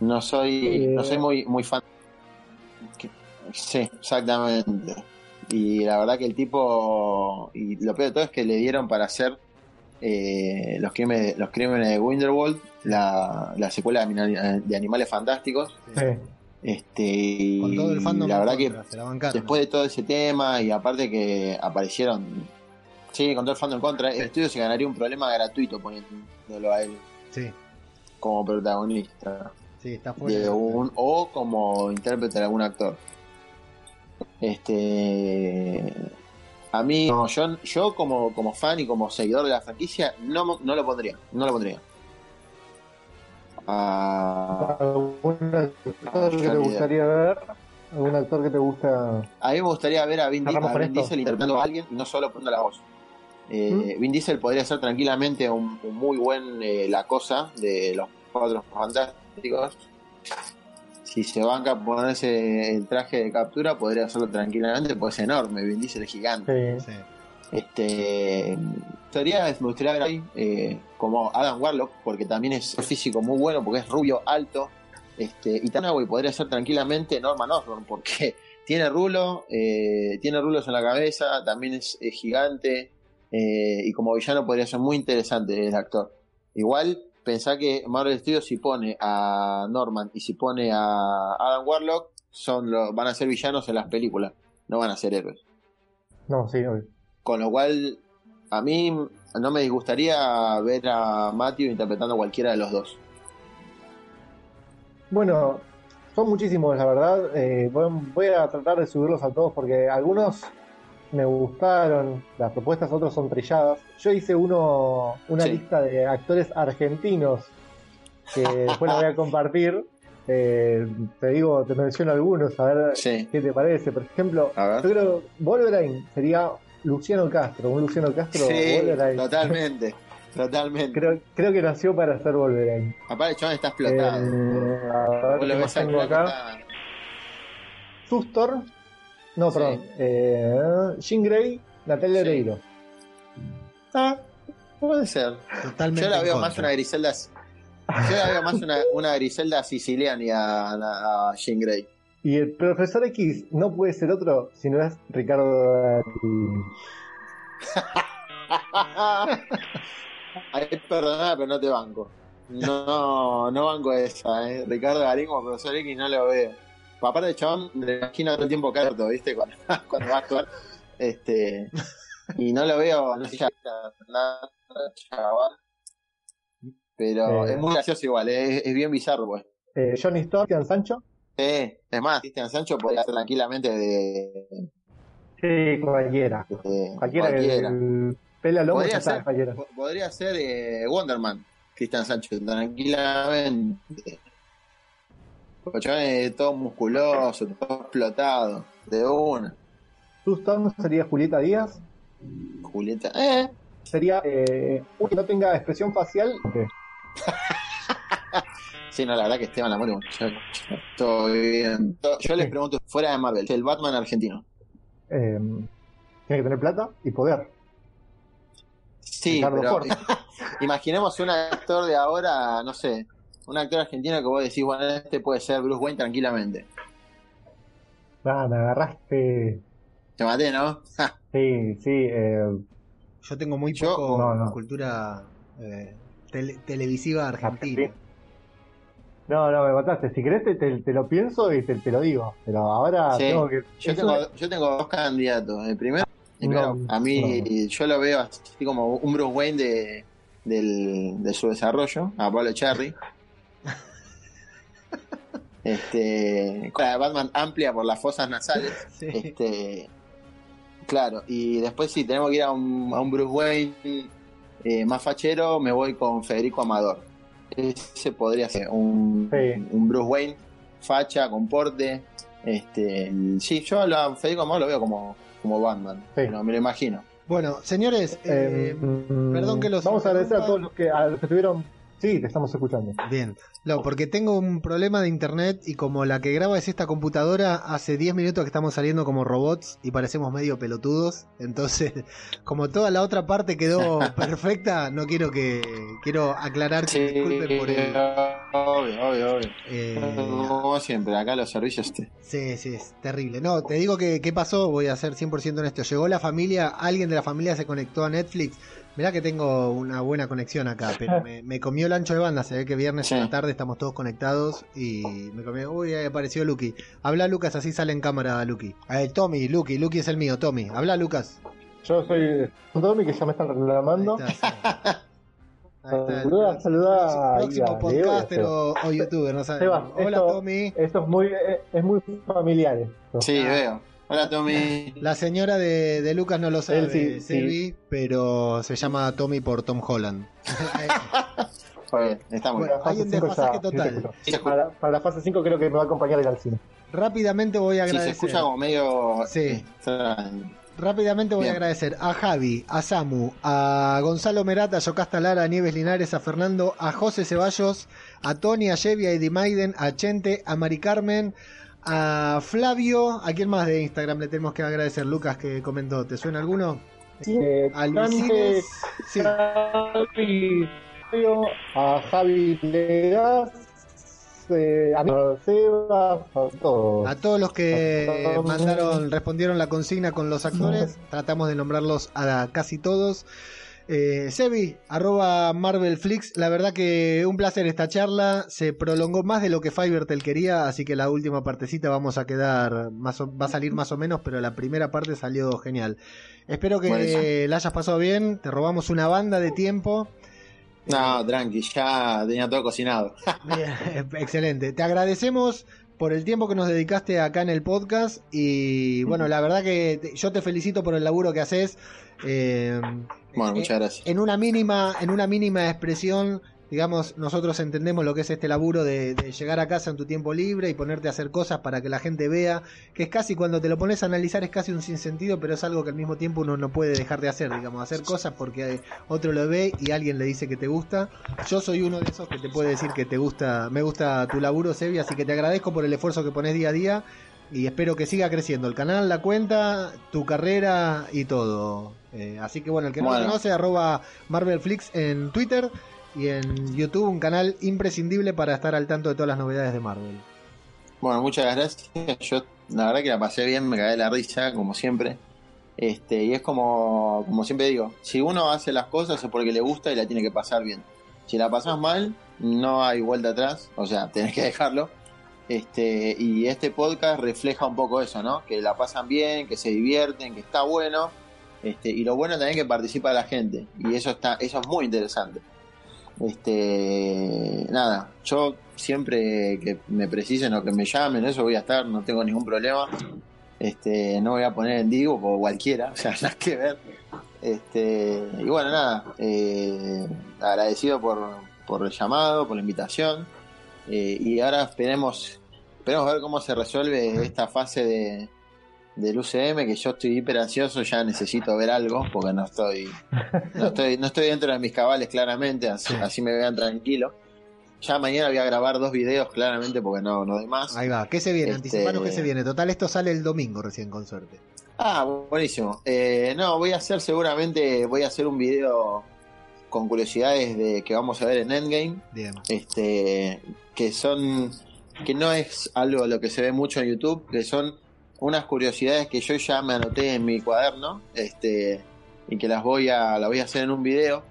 no soy, Eh. no soy muy, muy fan. Sí, exactamente. Y la verdad que el tipo, y lo peor de todo es que le dieron para hacer eh, los, crímenes, los crímenes de Winterwald, la, la secuela de, Animales Fantásticos. Sí. Este, Con todo el y fandom la verdad que contra, se la bancaron. después de todo ese tema y aparte que aparecieron, sí, con todo el fandom en contra, el estudio se ganaría un problema gratuito poniéndolo a él Sí, como protagonista sí, está fuera. de un, o como intérprete de algún actor. Este, a mí, no, yo, yo como, como fan y como seguidor de la franquicia, no, no lo pondría, no lo pondría. Ah, ¿Algún actor que te gustaría ver? ¿Algún actor que te gusta? A mí me gustaría ver a Vin, a Vin. Diesel interpretando a alguien y no solo poniendo la voz. Eh, Vin Diesel podría ser tranquilamente un, un muy buen eh, La Cosa de los Cuatro Fantásticos. Si se banca a ponerse el traje de captura, podría hacerlo tranquilamente, pues es enorme. Vin Diesel es gigante. Sí. Sí. Este, sería, me gustaría ver ahí eh, como Adam Warlock, porque también es físico muy bueno, porque es rubio, alto. Este, y Tanaway podría ser tranquilamente Norman Osborn, porque tiene rulo, eh, tiene rulos en la cabeza, también es, es gigante, eh, y como villano podría ser muy interesante el actor. Igual, pensá que Marvel Studios si pone a Norman y si pone a Adam Warlock, son los, van a ser villanos en las películas, no van a ser héroes. No, sí, obvio. Con lo cual, a mí no me disgustaría ver a Matthew interpretando a cualquiera de los dos. Bueno, son muchísimos, la verdad. Eh, voy, voy a tratar de subirlos a todos porque algunos me gustaron, las propuestas, otros son trilladas. Yo hice uno, una Sí. lista de actores argentinos que después la voy a compartir. Eh, te digo, te menciono algunos, a ver Sí. qué te parece. Por ejemplo, yo creo Wolverine sería Luciano Castro, un Luciano Castro Sí, Wolverine. totalmente. Totalmente. Creo, creo que nació para ser Wolverine. Aparte, chabón está explotado. Eh, a ver, Vos lo ¿qué ves más al tengo flaco, acá? Sustor, no, Sí. perdón, eh, Jean Grey, Natalia Sí. Oreiro. Ah, puede ser. Totalmente. Yo la veo más una Griselda. Yo la veo más una, una Griselda siciliana a, a Jean Grey. Y el profesor X no puede ser otro si no es Ricardo. Ay, perdona, pero no te banco. No, no banco esa, ¿eh? Ricardo Garín como profesor X no lo veo. Aparte de chabón, me imagino todo el tiempo carto, ¿viste? Cuando, cuando va a actuar. Este, y no lo veo, no sé ya nada, chaval. Pero Eh. es muy gracioso igual, ¿eh? es, es bien bizarro, pues. Eh, Johnny Storm, Cristian Sancho. Sí, es más, Cristian Sancho podría ser tranquilamente de, Sí, cualquiera. de Cualquiera, cualquiera. que pela lomo Podría ya ser, cualquiera. po- podría ser eh, Wonderman, Cristian Sancho, tranquilamente. Porque chabón es todo musculoso, todo explotado, de una. Sustor sería Julieta Díaz. Julieta, eh, Sería eh, uno que no tenga expresión facial. ok. sí, no, la verdad que Esteban muchacho, todo bien. Yo les pregunto, fuera de Marvel, el Batman argentino. Eh, tiene que tener plata y poder. Sí, Ricardo pero imaginemos un actor de ahora, no sé, un actor argentino que vos decís, bueno, este puede ser Bruce Wayne tranquilamente. Nada, me agarraste. Te maté, ¿no? Sí, sí. Eh, Yo tengo muy Yo- poco No, no. cultura eh, tele- televisiva argentina. Argentina. no, no, me mataste. Si querés, te, te- te lo pienso y te, te lo digo. Pero ahora Sí. tengo que. Yo tengo, una- yo tengo dos candidatos. El primero, el primero, No, a mí, no. yo lo veo así como un Bruce Wayne de, del, de su desarrollo, a Pablo Cherry. Este, con la de Batman amplia por las fosas nasales. Sí. Este, claro, y después si tenemos que ir a un, a un Bruce Wayne eh, más fachero, me voy con Federico Amador. Ese podría ser un, Sí. un Bruce Wayne, facha, con porte. Este, sí, yo a Federico Amador lo veo como, como Batman, pero me lo imagino. Bueno, señores, Eh, eh, perdón que los Vamos a agradecer a todos los que, a los que estuvieron. Sí, te estamos escuchando. bien. No, porque tengo un problema de internet y como la que graba es esta computadora, hace 10 minutos que estamos saliendo como robots y parecemos medio pelotudos. Entonces, como toda la otra parte quedó perfecta, no quiero que. Quiero aclarar que Sí, disculpen por el. obvio, obvio, obvio. eh, Como siempre, acá los servicios. Sí, sí, es terrible. No, te digo que qué pasó, voy a ser 100% honesto. Llegó la familia, alguien de la familia se conectó a Netflix. Mirá que tengo una buena conexión acá, pero me, me comió el ancho de banda. Se ve que viernes Sí. en la tarde estamos todos conectados y me comió. Uy, ahí apareció Lucky. Habla Lucas, así sale en cámara Lucky. Eh, Tommy, Lucky, Lucky es el mío, Tommy. Habla Lucas. Yo soy Tommy, que ya me están reclamando. Ahí está, sí. Saludá ahí Próximo a a podcaster o, o youtuber, no sabes. Seba, Hola esto- Tommy. Esto es muy, eh, es muy familiar. esto. Sí, Ah. veo. Hola, Tommy. La señora de, de Lucas no lo sabe, Él sí, Silvi, pero se llama Tommy por Tom Holland. Está muy Bueno, hay fase un desfasaje total. sí se. Sí, se. Para, para la fase 5 creo que me va a acompañar ir al cine. Rápidamente voy a Sí, agradecer. se escucha como medio Sí. Rápidamente voy Bien. a agradecer a Javi, a Samu, a Gonzalo Merata, a Yocasta Lara, a Nieves Linares, a Fernando, a José Ceballos, a Tony, a Chevy, a Eddie Maiden, a Chente, a Mari Carmen, a Flavio. ¿A quién más de Instagram le tenemos que agradecer? Lucas, que comentó. ¿Te suena alguno? Eh, A Dante, Luisines. Sí. A Javi Legas, eh, a Sebas, a todos. A todos los que A mandaron, respondieron la consigna con los actores, tratamos de nombrarlos a casi todos. Eh, Sebi, arroba Marvelflix, la verdad que un placer esta charla, se prolongó más de lo que Fivertel quería, así que la última partecita vamos a quedar, más o- va a salir más o menos, pero la primera parte salió genial. Espero que la hayas pasado bien, te robamos una banda de tiempo. No, tranqui, ya tenía todo cocinado. Bien, excelente. Te agradecemos por el tiempo que nos dedicaste acá en el podcast y bueno, la verdad que te- yo te felicito por el laburo que haces. eh, Bueno, eh, muchas gracias. en una mínima, en una mínima expresión, digamos, nosotros entendemos lo que es este laburo de, de llegar a casa en tu tiempo libre y ponerte a hacer cosas para que la gente vea, que es casi cuando te lo pones a analizar es casi un sinsentido, pero es algo que al mismo tiempo uno no puede dejar de hacer, digamos, hacer cosas porque otro lo ve y alguien le dice que te gusta. Yo soy uno de esos que te puede decir que te gusta, me gusta tu laburo, Sebi, así que te agradezco por el esfuerzo que pones día a día y espero que siga creciendo el canal, la cuenta, tu carrera y todo. Eh, así que bueno, el que no Bueno. conoce, arroba MarvelFlix en Twitter y en YouTube, un canal imprescindible para estar al tanto de todas las novedades de Marvel. Bueno, muchas gracias. Yo la verdad que la pasé bien, me cagué de la risa, como siempre. Este, y es como, como siempre digo, si uno hace las cosas es porque le gusta y la tiene que pasar bien. Si la pasas mal, no hay vuelta atrás, o sea, tenés que dejarlo. Este, y este podcast refleja un poco eso, ¿no? Que la pasan bien, que se divierten, que está bueno. Este, y lo bueno también es que participa la gente. Y eso está, eso es muy interesante. Este, nada, yo siempre que me precisen o que me llamen, eso voy a estar, no tengo ningún problema. Este, no voy a poner en Digo o cualquiera, o sea, nada que ver. Este, y bueno, nada, eh, agradecido por, por el llamado, por la invitación. Eh, y ahora esperemos, esperemos ver cómo se resuelve esta fase de, del UCM, que yo estoy hiper ansioso, ya necesito ver algo, porque no estoy, no estoy, no estoy dentro de mis cabales claramente, así, así me vean tranquilo. Ya mañana voy a grabar dos videos claramente porque no, no doy más. Ahí va, ¿qué se viene? Este- Anticipanos qué se viene. Total, esto sale el domingo recién con suerte. Ah, buenísimo. Eh, no, voy a hacer seguramente, voy a hacer un video con curiosidades de que vamos a ver en Endgame. Bien. este que son que no es algo lo que se ve mucho en YouTube, que son unas curiosidades que yo ya me anoté en mi cuaderno, este y que las voy a las voy a hacer en un video.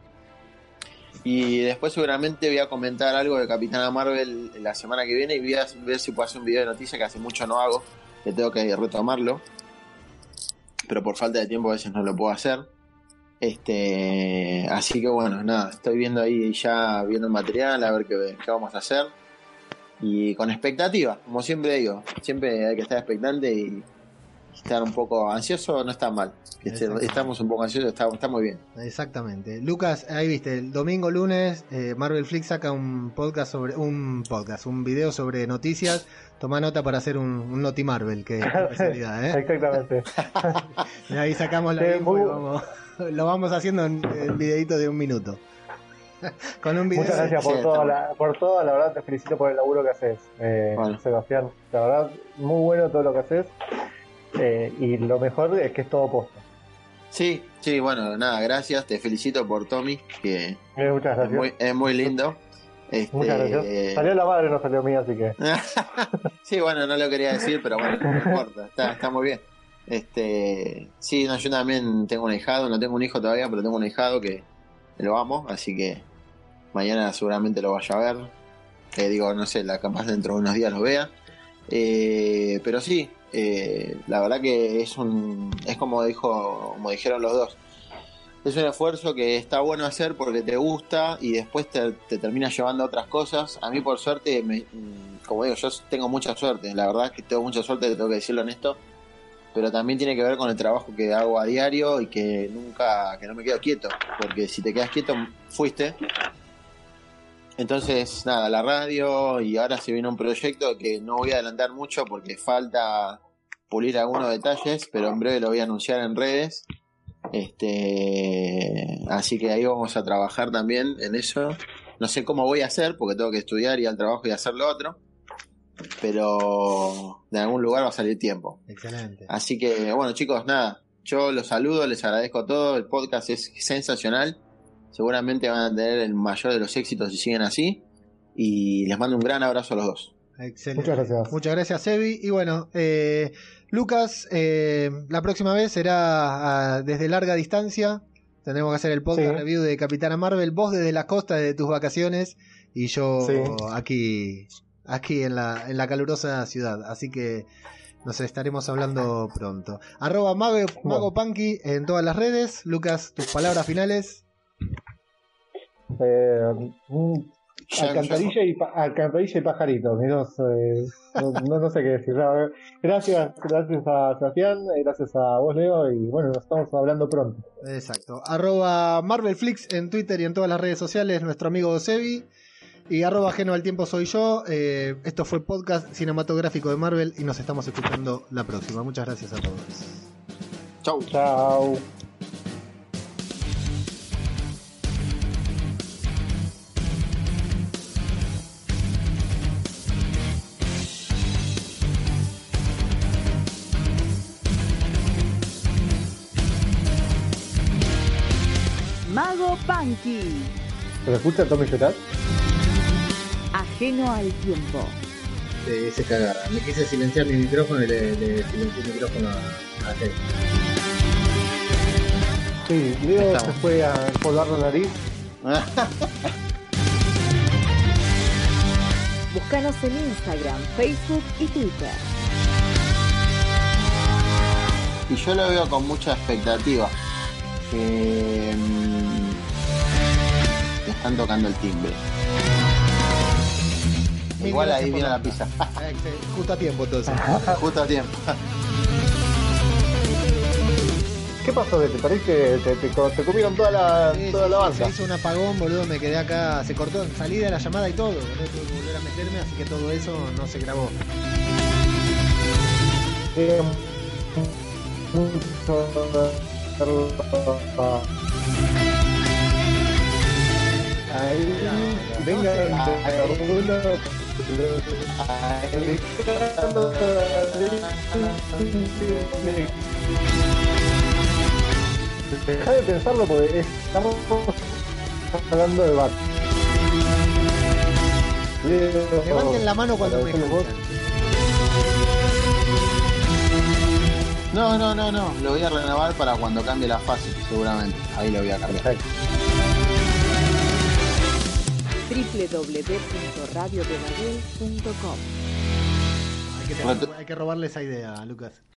Y después seguramente voy a comentar algo de Capitana Marvel la semana que viene y voy a ver si puedo hacer un video de noticias que hace mucho no hago, que tengo que retomarlo. Pero por falta de tiempo a veces no lo puedo hacer. Este, así que bueno, nada, estoy viendo ahí ya viendo el material, a ver qué, qué vamos a hacer. Y con expectativa, como siempre digo, siempre hay que estar expectante y estar un poco ansioso no está mal. Estamos un poco ansiosos, está, está muy bien. Exactamente. Lucas, ahí viste, el domingo, lunes, eh, Marvel Flix saca un podcast sobre, un podcast, un video sobre noticias. Toma nota para hacer un, un Noti Marvel, que es especialidad, ¿eh? Exactamente. Y ahí sacamos la Sí, info y muy- vamos- lo vamos haciendo en, en videito de un minuto. Con un video. Muchas gracias por está la, por todo, la verdad te felicito por el laburo que haces, eh, Bueno. Sebastián. La verdad, muy bueno todo lo que haces. eh, y lo mejor es que es todo posta. Sí, sí, bueno, nada, gracias, te felicito por Tommy, que Eh, muchas es muy, es muy lindo. Este, Muchas gracias. Salió la madre, no salió mía, así que. sí, bueno, no lo quería decir, pero bueno, no importa, está, está muy bien. Este, sí, no, yo también tengo un hijado, no tengo un hijo todavía, pero tengo un hijado que lo amo, así que mañana seguramente lo vaya a ver. Que digo, no sé, la capaz dentro de unos días lo vea. Eh, pero sí, eh, la verdad que es un, es como dijo, como dijeron los dos. Es un esfuerzo que está bueno hacer porque te gusta y después te, te termina llevando a otras cosas. A mí, por suerte, me- como digo, yo tengo mucha suerte. La verdad es que tengo mucha suerte, tengo que decirlo honesto. Pero también tiene que ver con el trabajo que hago a diario y que nunca, que no me quedo quieto. Porque si te quedas quieto, fuiste. Entonces, nada, la radio y ahora se viene un proyecto que no voy a adelantar mucho porque falta pulir algunos detalles, pero en breve lo voy a anunciar en redes. Este, así que ahí vamos a trabajar también en eso. No sé cómo voy a hacer, porque tengo que estudiar y al trabajo y hacer lo otro. Pero de algún lugar va a salir tiempo. Excelente. Así que, bueno, chicos, nada. Yo los saludo, les agradezco todo. El podcast es sensacional. Seguramente van a tener el mayor de los éxitos si siguen así. Y les mando un gran abrazo a los dos. Excelente. Muchas gracias. Muchas gracias, Evi. Y bueno, eh, Lucas, eh, la próxima vez será ah, desde larga distancia. Tendremos que hacer el podcast Sí. review de Capitana Marvel. Vos desde la costa de tus vacaciones y yo Sí. aquí, aquí en la, en la calurosa ciudad. Así que nos estaremos hablando pronto. Arroba Mago, Mago Punky en todas las redes. Lucas, tus palabras finales. Eh, alcantarilla, y alcantarilla y pajarito, mis dos, eh, no, no- no sé qué decir. Gracias, gracias a Sebastián, eh, gracias a vos, Leo, y bueno, nos estamos hablando pronto. Exacto. Arroba MarvelFlix en Twitter y en todas las redes sociales, nuestro amigo Sebi. Y arroba ajeno al tiempo soy yo. Eh, esto fue podcast cinematográfico de Marvel y nos estamos escuchando la próxima. Muchas gracias a todos. Chau. Chao. Punky. ¿Se escucha Tommy Llorar? Ajeno al tiempo. se cagara. Me quise silenciar mi micrófono y le, silencié el micrófono a, Sebi. Sí, Leo se fue a empolvar la nariz. Búscanos en Instagram, Facebook y Twitter. Y yo lo veo con mucha expectativa. Que, mm, están tocando el timbre. Mil Igual ahí viene la- pizza. Eh, Justo a tiempo entonces. Justo a tiempo. ¿Qué pasó? ¿Te perdiste? ¿Te, te, te comieron toda la, Sí, toda sí, la sí, banda? se hizo un apagón, boludo. Me quedé acá. Se cortó en salida de la llamada y todo. boludo, Tuve que volver a meterme, así que todo eso no se grabó. Eh, mucho- Ahí, venga. Deja de pensarlo porque estamos hablando de Bat. Levanten la mano cuando me. No, no, no, no. Lo voy a renovar para cuando cambie la fase, seguramente. Ahí lo voy a cambiar. Perfecto. Hay que, hay que robarle esa idea, Lucas.